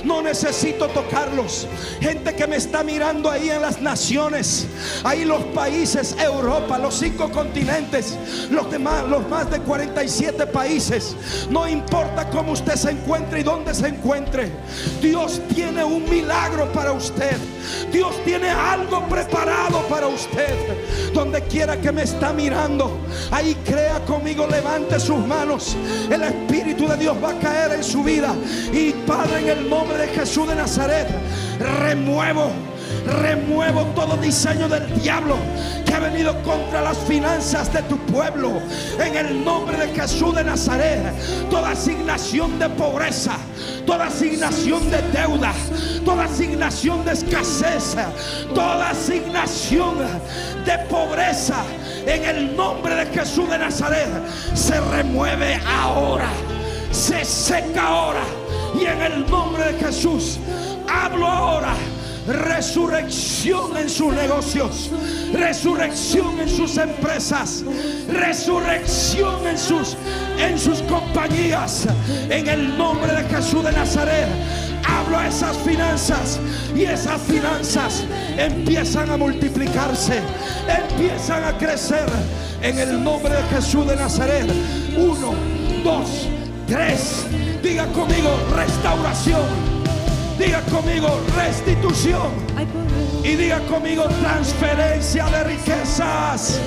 no necesito tocarlos. Gente que me está mirando ahí en las naciones, ahí los países, Europa, los cinco continentes, los demás, los más de 47 países. No importa cómo usted se encuentre y dónde se encuentre. Dios tiene un milagro para usted. Dios tiene algo preparado para usted. Donde quiera que me está mirando, ahí crea conmigo, levante sus manos. El Espíritu de Dios va a caer en su vida. Y Padre, en el nombre de Jesús de Nazaret, remuevo Remuevo todo diseño del diablo que ha venido contra las finanzas de tu pueblo. En el nombre de Jesús de Nazaret, toda asignación de pobreza, toda asignación de deuda, toda asignación de escasez, toda asignación de pobreza, en el nombre de Jesús de Nazaret, se remueve ahora, se seca ahora. Y en el nombre de Jesús, hablo ahora resurrección en sus negocios, resurrección en sus empresas, resurrección en sus en sus compañías. En el nombre de Jesús de Nazaret, hablo a esas finanzas y esas finanzas empiezan a multiplicarse, empiezan a crecer. En el nombre de Jesús de Nazaret, uno, dos, tres. Diga conmigo restauración Diga conmigo restitución. Y diga conmigo transferencia de riquezas.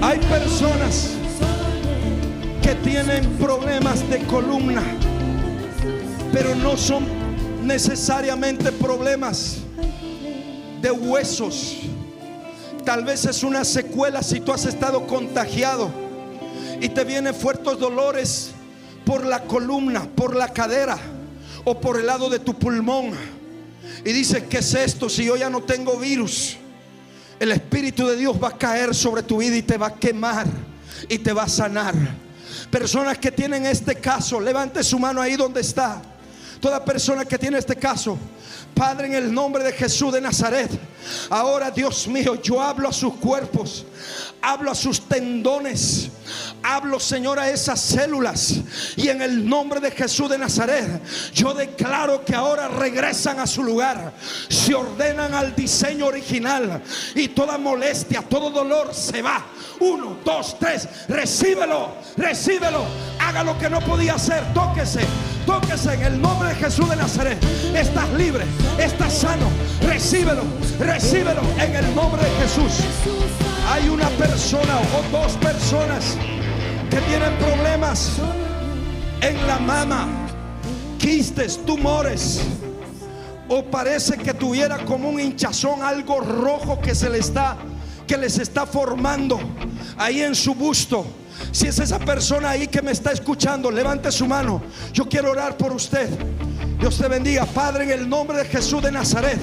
Hay personas que tienen problemas de columna, pero no son necesariamente problemas de huesos. Tal vez es una secuela si tú has estado contagiado y te vienen fuertes dolores por la columna, por la cadera o por el lado de tu pulmón. Y dices, ¿qué es esto si yo ya no tengo virus? El Espíritu de Dios va a caer sobre tu vida y te va a quemar y te va a sanar. Personas que tienen este caso, levante su mano ahí donde está. Toda persona que tiene este caso, Padre, en el nombre de Jesús de Nazaret, ahora Dios mío, yo hablo a sus cuerpos, hablo a sus tendones, hablo Señor a esas células y en el nombre de Jesús de Nazaret, yo declaro que ahora regresan a su lugar, se ordenan al diseño original y toda molestia, todo dolor se va. Uno, dos, tres, recíbelo, recíbelo, haga lo que no podía hacer, tóquese. Tóquese en el nombre de Jesús de Nazaret. Estás libre, estás sano. Recíbelo, recíbelo en el nombre de Jesús. Hay una persona o dos personas tienen problemas en la mama, quistes, tumores. O parece que tuviera como un hinchazón, algo rojo que se le está, que les está formando ahí en su busto. Si es esa persona ahí que me está escuchando, levante su mano. Yo quiero orar por usted. Dios te bendiga, Padre, en el nombre de Jesús de Nazaret.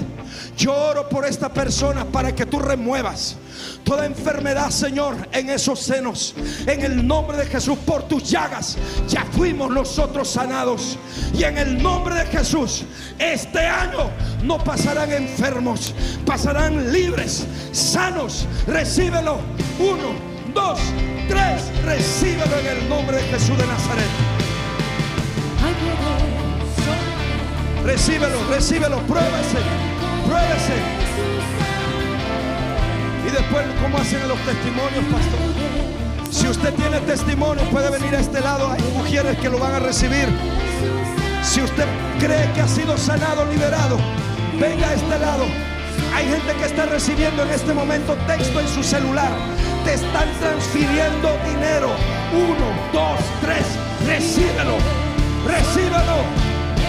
Yo oro por esta persona para que tú remuevas toda enfermedad, Señor, en esos senos. En el nombre de Jesús, por tus llagas, ya fuimos nosotros sanados. Y en el nombre de Jesús, este año no pasarán enfermos, pasarán libres, sanos. Recíbelo. Uno dos, tres, recíbelo en el nombre de Jesús de Nazaret. Recíbelo, recíbelo, pruébese, pruébese. Y después, ¿cómo hacen los testimonios, pastor? Si usted tiene testimonio, puede venir a este lado. Hay mujeres que lo van a recibir. Si usted cree que ha sido sanado, liberado, venga a este lado. Hay gente que está recibiendo en este momento texto en su celular te están transfiriendo dinero. Uno, dos, tres. Recíbelo. Recíbelo.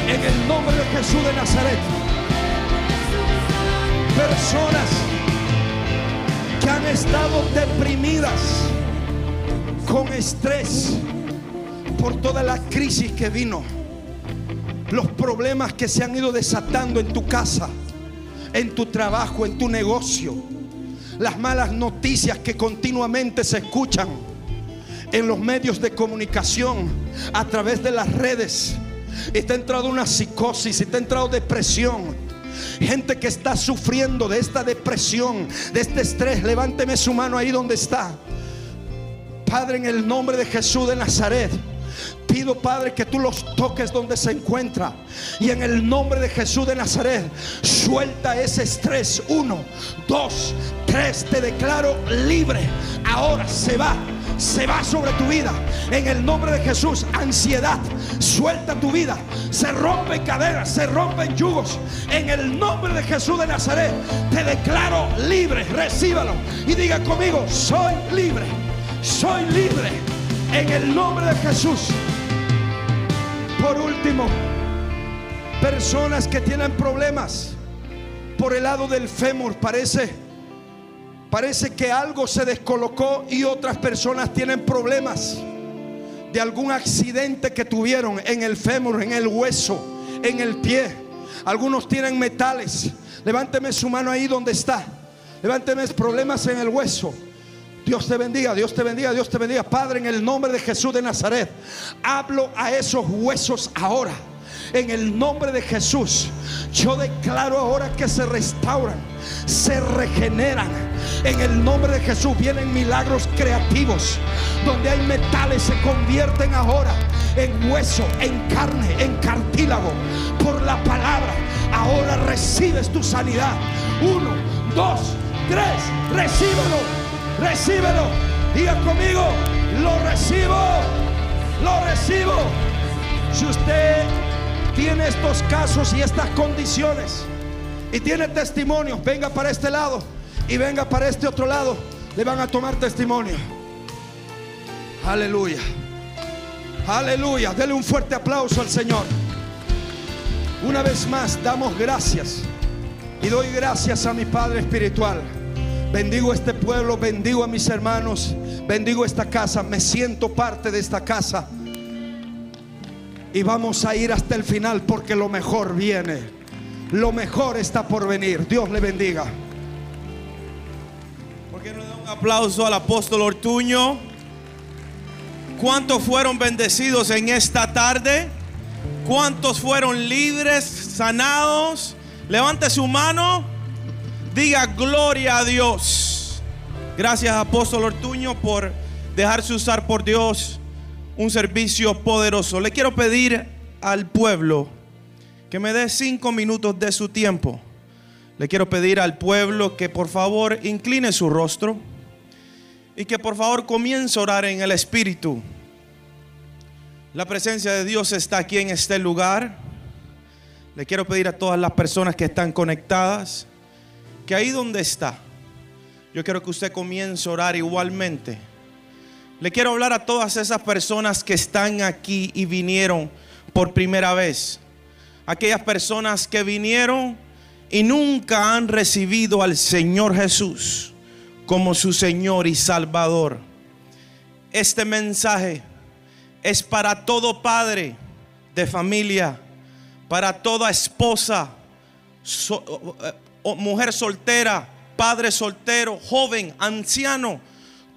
En el nombre de Jesús de Nazaret. Personas que han estado deprimidas con estrés por toda la crisis que vino. Los problemas que se han ido desatando en tu casa, en tu trabajo, en tu negocio las malas noticias que continuamente se escuchan en los medios de comunicación, a través de las redes. Está entrado una psicosis, está entrado depresión. Gente que está sufriendo de esta depresión, de este estrés. Levánteme su mano ahí donde está. Padre, en el nombre de Jesús de Nazaret pido, Padre, que tú los toques donde se encuentra. Y en el nombre de Jesús de Nazaret, suelta ese estrés. Uno, dos, tres. Te declaro libre. Ahora se va se va sobre tu vida. En el nombre de Jesús, ansiedad, suelta tu vida. Se rompen cadenas, se rompen yugos. En el nombre de Jesús de Nazaret, te declaro libre. Recíbalo y diga conmigo, soy libre. Soy libre. En el nombre de Jesús. Por último, personas que tienen problemas por el lado del fémur, parece parece que algo se descolocó y otras personas tienen problemas de algún accidente que tuvieron en el fémur, en el hueso, en el pie. Algunos tienen metales. Levánteme su mano ahí donde está. Levánteme problemas en el hueso. Dios te bendiga, Dios te bendiga, Dios te bendiga. Padre, en el nombre de Jesús de Nazaret, hablo a esos huesos ahora. En el nombre de Jesús, yo declaro ahora que se restauran, se regeneran. En el nombre de Jesús vienen milagros creativos, donde hay metales se convierten ahora en hueso, en carne, en cartílago. Por la palabra, ahora recibes tu sanidad. Uno, dos, tres, recíbelo recíbelo. Diga conmigo, lo recibo, lo recibo. Si usted tiene estos casos y estas condiciones y tiene testimonios, venga para este lado y venga para este otro lado. Le van a tomar testimonio. Aleluya. Aleluya. Dele un fuerte aplauso al Señor. Una vez más, damos gracias. Y doy gracias a mi Padre Espiritual. Bendigo este pueblo, bendigo a mis hermanos, bendigo esta casa, me siento parte de esta casa. Y vamos a ir hasta el final porque lo mejor viene. Lo mejor está por venir. Dios le bendiga. ¿Por qué no le da un aplauso al apóstol Ortuño? ¿Cuántos fueron bendecidos en esta tarde? ¿Cuántos fueron libres, sanados? Levante su mano. Diga gloria a Dios. Gracias apóstol Ortuño por dejarse usar por Dios un servicio poderoso. Le quiero pedir al pueblo que me dé cinco minutos de su tiempo. Le quiero pedir al pueblo que por favor incline su rostro y que por favor comience a orar en el Espíritu. La presencia de Dios está aquí en este lugar. Le quiero pedir a todas las personas que están conectadas que ahí donde está, yo quiero que usted comience a orar igualmente. Le quiero hablar a todas esas personas que están aquí y vinieron por primera vez. Aquellas personas que vinieron y nunca han recibido al Señor Jesús como su Señor y Salvador. Este mensaje es para todo padre de familia, para toda esposa, mujer soltera, padre soltero, joven, anciano,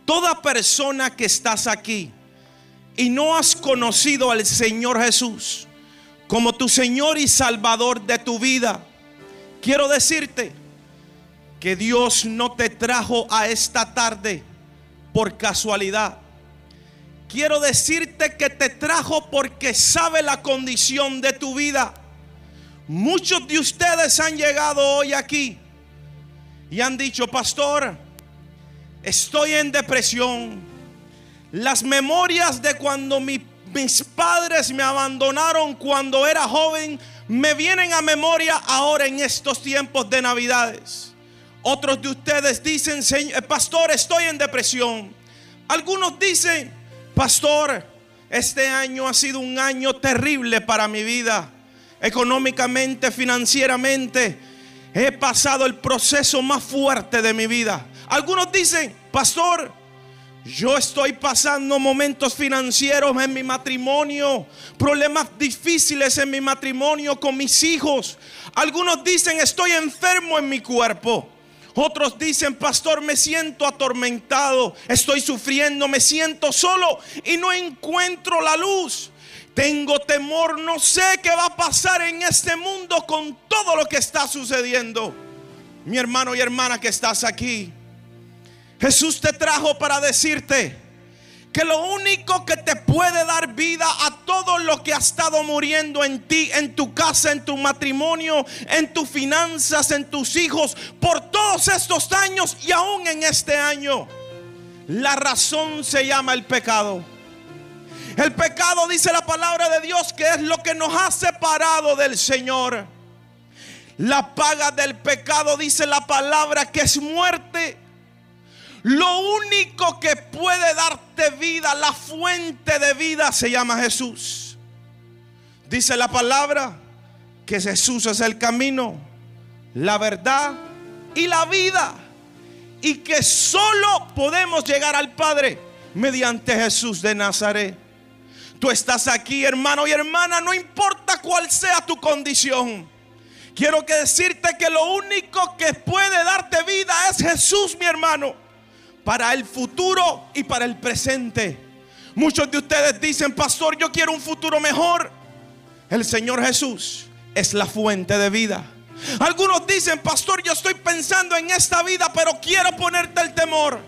toda persona que estás aquí y no has conocido al Señor Jesús como tu Señor y Salvador de tu vida, quiero decirte, que Dios no te trajo a esta tarde por casualidad. Quiero decirte que te trajo porque sabe la condición de tu vida. Muchos de ustedes han llegado hoy aquí y han dicho, pastor, estoy en depresión. Las memorias de cuando mis padres me abandonaron cuando era joven me vienen a memoria ahora en estos tiempos de navidades. Otros de ustedes dicen, eh, pastor, estoy en depresión. Algunos dicen, pastor, este año ha sido un año terrible para mi vida. Económicamente, financieramente, he pasado el proceso más fuerte de mi vida. Algunos dicen, pastor, yo estoy pasando momentos financieros en mi matrimonio, problemas difíciles en mi matrimonio con mis hijos. Algunos dicen, estoy enfermo en mi cuerpo. Otros dicen, pastor, me siento atormentado, estoy sufriendo, me siento solo y no encuentro la luz. Tengo temor, no sé qué va a pasar en este mundo con todo lo que está sucediendo. Mi hermano y hermana que estás aquí, Jesús te trajo para decirte, que lo único que te puede dar vida a todo lo que ha estado muriendo en ti, en tu casa, en tu matrimonio, en tus finanzas, en tus hijos, por todos estos años y aún en este año. La razón se llama el pecado. El pecado dice la palabra de Dios que es lo que nos ha separado del Señor. La paga del pecado dice la palabra que es muerte. Lo único que puede darte vida, la fuente de vida, se llama Jesús. Dice la palabra que Jesús es el camino, la verdad y la vida. Y que solo podemos llegar al Padre mediante Jesús de Nazaret. Tú estás aquí, hermano y hermana, no importa cuál sea tu condición. Quiero que decirte que lo único que puede darte vida es Jesús, mi hermano para el futuro y para el presente. Muchos de ustedes dicen, pastor, yo quiero un futuro mejor. El Señor Jesús es la fuente de vida. Algunos dicen, pastor, yo estoy pensando en esta vida, pero quiero ponerte el temor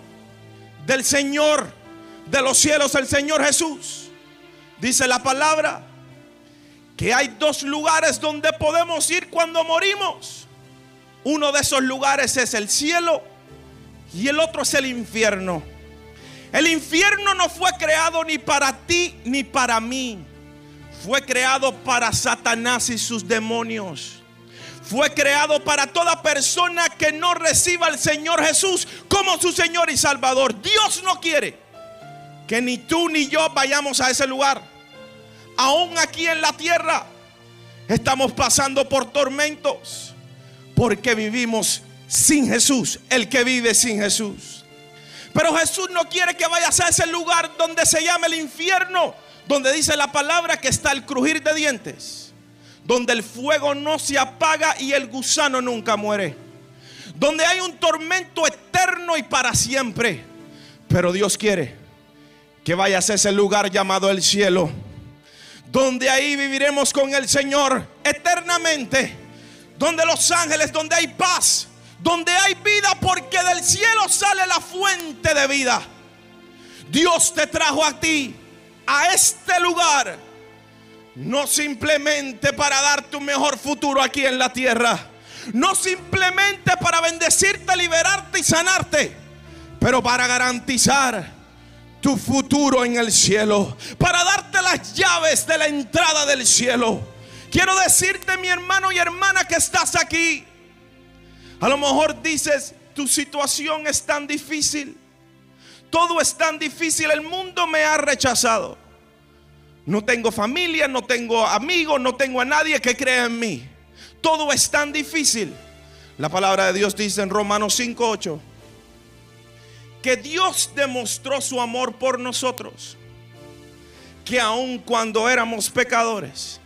del Señor de los cielos, el Señor Jesús. Dice la palabra que hay dos lugares donde podemos ir cuando morimos. Uno de esos lugares es el cielo y el otro es el infierno. El infierno no fue creado ni para ti ni para mí. Fue creado para Satanás y sus demonios. Fue creado para toda persona que no reciba al Señor Jesús como su Señor y Salvador. Dios no quiere que ni tú ni yo vayamos a ese lugar. Aún aquí en la tierra estamos pasando por tormentos porque vivimos sin Jesús, el que vive sin Jesús. Pero Jesús no quiere que vayas a ese lugar donde se llama el infierno, donde dice la palabra que está el crujir de dientes, donde el fuego no se apaga y el gusano nunca muere, donde hay un tormento eterno y para siempre. Pero Dios quiere que vayas a ese lugar llamado el cielo, donde ahí viviremos con el Señor eternamente, donde los ángeles, donde hay paz, donde hay vida, porque del cielo sale la fuente de vida. Dios te trajo a ti, a este lugar, no simplemente para darte un mejor futuro aquí en la tierra, no simplemente para bendecirte, liberarte y sanarte, pero para garantizar tu futuro en el cielo, para darte las llaves de la entrada del cielo. Quiero decirte, mi hermano y hermana, que estás aquí. A lo mejor dices, tu situación es tan difícil, todo es tan difícil, el mundo me ha rechazado. No tengo familia, no tengo amigos, no tengo a nadie que crea en mí. Todo es tan difícil. La palabra de Dios dice en Romanos 5:8 que Dios demostró su amor por nosotros, que aun cuando éramos pecadores,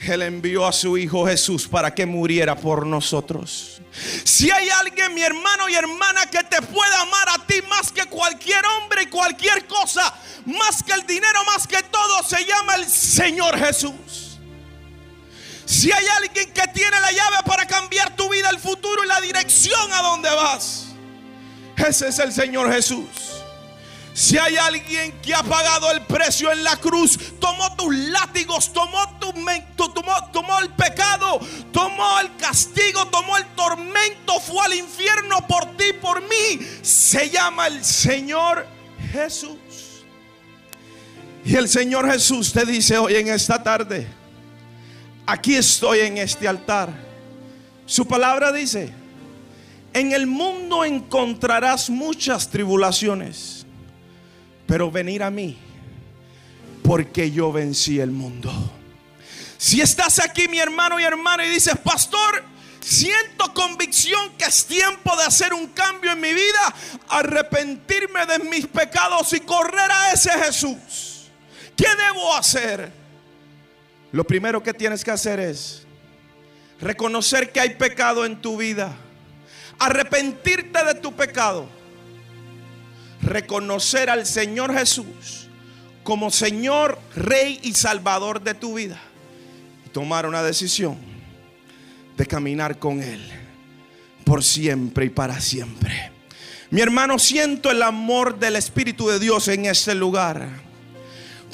Él envió a su Hijo Jesús para que muriera por nosotros. Si hay alguien, mi hermano y hermana, que te pueda amar a ti más que cualquier hombre y cualquier cosa, más que el dinero, más que todo, se llama el Señor Jesús. Si hay alguien que tiene la llave para cambiar tu vida, el futuro y la dirección a donde vas, ese es el Señor Jesús. Si hay alguien que ha pagado el precio en la cruz, tomó tus látigos, tomó, tu, tomó, tomó el pecado, tomó el castigo, tomó el tormento, fue al infierno por ti, por mí. Se llama el Señor Jesús. Y el Señor Jesús te dice hoy en esta tarde, aquí estoy en este altar. Su palabra dice, en el mundo encontrarás muchas tribulaciones, pero venir a mí, porque yo vencí el mundo. Si estás aquí, mi hermano y hermana, y dices, pastor, siento convicción que es tiempo de hacer un cambio en mi vida, arrepentirme de mis pecados y correr a ese Jesús. ¿Qué debo hacer? Lo primero que tienes que hacer es reconocer que hay pecado en tu vida arrepentirte de tu pecado, reconocer al Señor Jesús como Señor, Rey y Salvador de tu vida y tomar una decisión de caminar con Él por siempre y para siempre. Mi hermano, siento el amor del Espíritu de Dios en este lugar.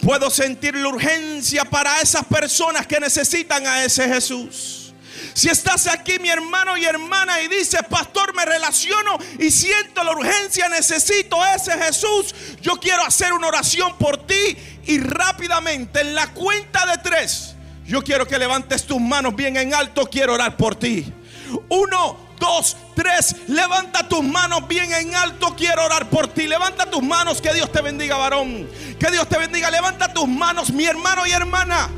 Puedo sentir la urgencia para esas personas que necesitan a ese Jesús. Si estás aquí, mi hermano y hermana, y dices, pastor, me relaciono y siento la urgencia, necesito ese Jesús, yo quiero hacer una oración por ti y rápidamente, en la cuenta de tres, yo quiero que levantes tus manos bien en alto, quiero orar por ti. Uno, dos, tres. Levanta tus manos bien en alto. Quiero orar por ti. Levanta tus manos. Que Dios te bendiga, varón. Que Dios te bendiga. Levanta tus manos, mi hermano y hermana.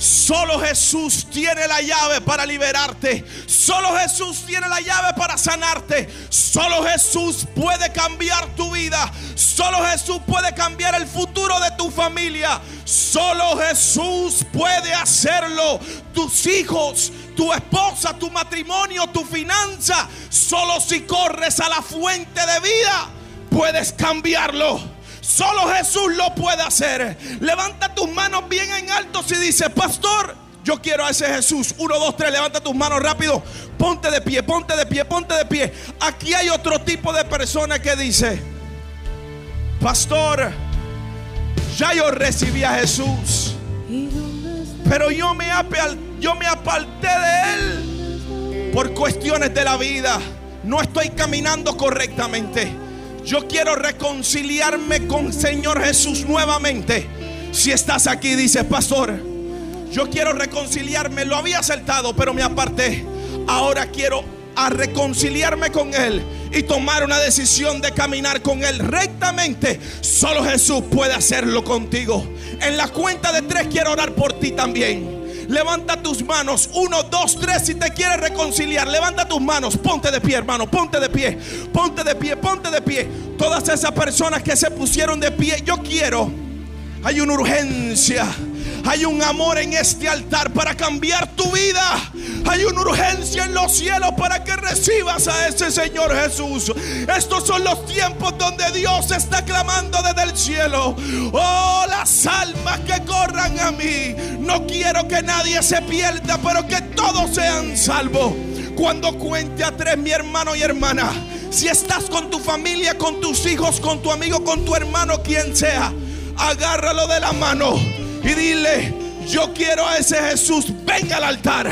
Solo Jesús tiene la llave para liberarte. Solo Jesús tiene la llave para sanarte. Solo Jesús puede cambiar tu vida. Solo Jesús puede cambiar el futuro de tu familia. Solo Jesús puede hacerlo. Tus hijos, tu esposa, tu matrimonio, tu finanza. Solo si corres a la fuente de vida puedes cambiarlo. Solo Jesús lo puede hacer. Levanta tus manos bien en alto si dice, pastor, yo quiero a ese Jesús. Uno, dos, tres, levanta tus manos rápido. Ponte de pie, ponte de pie, ponte de pie. Aquí hay otro tipo de persona que dice, pastor, ya yo recibí a Jesús. Pero yo me, yo me aparté de él por cuestiones de la vida. No estoy caminando correctamente. Yo quiero reconciliarme con Señor Jesús nuevamente. Si estás aquí, dice pastor, yo quiero reconciliarme. Lo había acertado, pero me aparté. Ahora quiero a reconciliarme con Él y tomar una decisión de caminar con Él rectamente. Solo Jesús puede hacerlo contigo. En la cuenta de tres quiero orar por ti también. Levanta tus manos. Uno, dos, tres. Si te quieres reconciliar, levanta tus manos. Ponte de pie, hermano. Ponte de pie. Ponte de pie. Ponte de pie. Todas esas personas que se pusieron de pie. Yo quiero. Hay una urgencia. Hay un amor en este altar para cambiar tu vida. Hay una urgencia en los cielos para que recibas a ese Señor Jesús. Estos son los tiempos donde Dios está clamando desde el cielo. Oh, las almas que corran a mí. No quiero que nadie se pierda, pero que todos sean salvos. Cuando cuente a tres, mi hermano y hermana, si estás con tu familia, con tus hijos, con tu amigo, con tu hermano, quien sea, agárralo de la mano y dile, yo quiero a ese Jesús, venga al altar.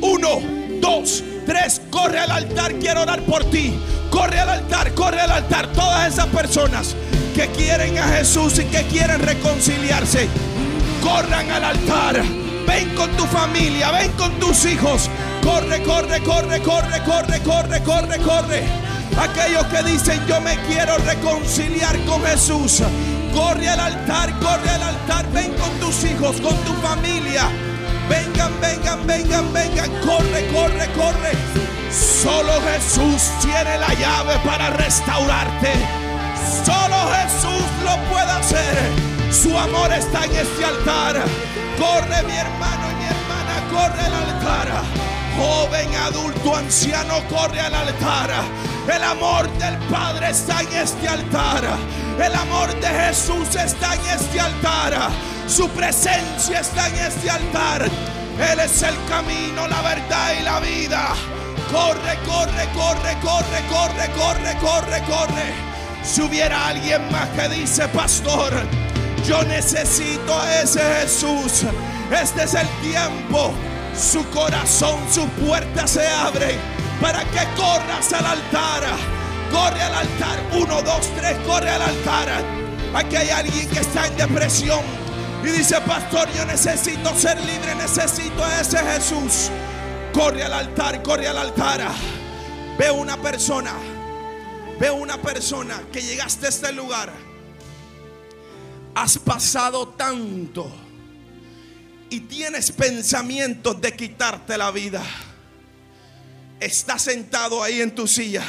Uno, dos, tres, corre al altar, quiero orar por ti. Corre al altar, corre al altar. Todas esas personas que quieren a Jesús y que quieren reconciliarse, corran al altar. Ven con tu familia, ven con tus hijos. Corre, corre, corre, corre, corre, corre, corre, corre. Aquellos que dicen yo me quiero reconciliar con Jesús. Corre al altar, corre al altar. Ven con tus hijos, con tu familia. Vengan, vengan, vengan, vengan. Corre, corre, corre. Solo Jesús tiene la llave para restaurarte. Solo Jesús lo puede hacer. Su amor está en este altar. Corre mi hermano y mi hermana, corre al altar. Joven, adulto, anciano, corre al altar. El amor del Padre está en este altar. El amor de Jesús está en este altar. Su presencia está en este altar. Él es el camino, la verdad y la vida. Corre, corre, corre, corre, corre, corre, corre, corre. Si hubiera alguien más que dice, pastor, yo necesito a ese Jesús. Este es el tiempo. Su corazón, su puerta se abre para que corras al altar. Corre al altar. Uno, dos, tres, corre al altar. Aquí hay alguien que está en depresión y dice, pastor, yo necesito ser libre, necesito a ese Jesús. Corre al altar, corre al altar. Veo una persona, veo una persona que llegaste a este lugar. Has pasado tanto y tienes pensamientos de quitarte la vida. Estás sentado ahí en tu silla.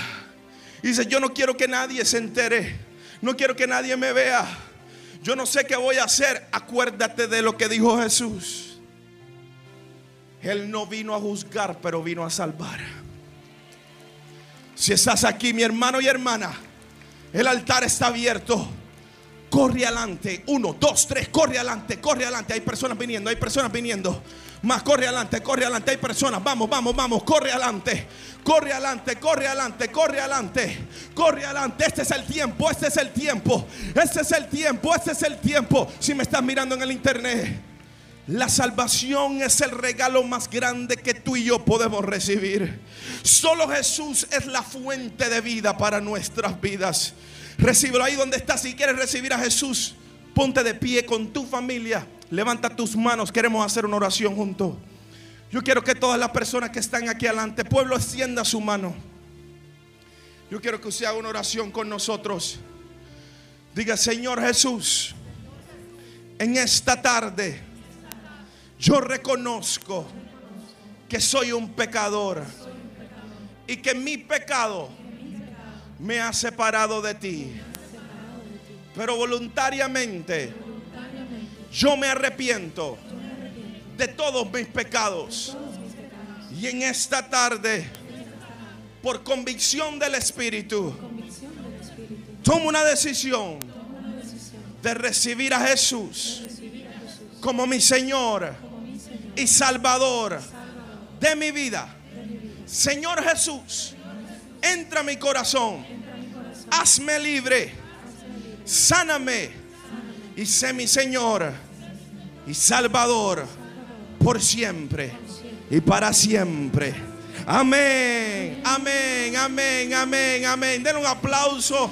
Y dice, yo no quiero que nadie se entere. No quiero que nadie me vea. Yo no sé qué voy a hacer. Acuérdate de lo que dijo Jesús. Él no vino a juzgar, pero vino a salvar. Si estás aquí, mi hermano y hermana, el altar está abierto. Corre adelante. Uno, dos, tres. Corre adelante, corre adelante. Hay personas viniendo, hay personas viniendo. Más corre adelante, corre adelante. Hay personas. Vamos, vamos, vamos. Corre adelante. Corre adelante, corre adelante, corre adelante. Corre adelante. Este es el tiempo, este es el tiempo. Este es el tiempo, este es el tiempo. Si me estás mirando en el internet. La salvación es el regalo más grande que tú y yo podemos recibir. Solo Jesús es la fuente de vida para nuestras vidas. Recíbelo ahí donde estás. Si quieres recibir a Jesús, ponte de pie con tu familia. Levanta tus manos. Queremos hacer una oración juntos. Yo quiero que todas las personas que están aquí adelante, pueblo, extienda su mano. Yo quiero que usted haga una oración con nosotros. Diga, Señor Jesús, en esta tarde yo reconozco que soy un pecador y que mi pecado me ha separado de ti. Pero voluntariamente yo me arrepiento de todos mis pecados. Y en esta tarde, por convicción del Espíritu, tomo una decisión de recibir a Jesús como mi Señor y Salvador de mi vida. Señor Jesús, entra mi corazón, hazme libre, sáname y sé mi Señor y Salvador por siempre y para siempre. Amén, amén, amén, amén, amén. Den un aplauso.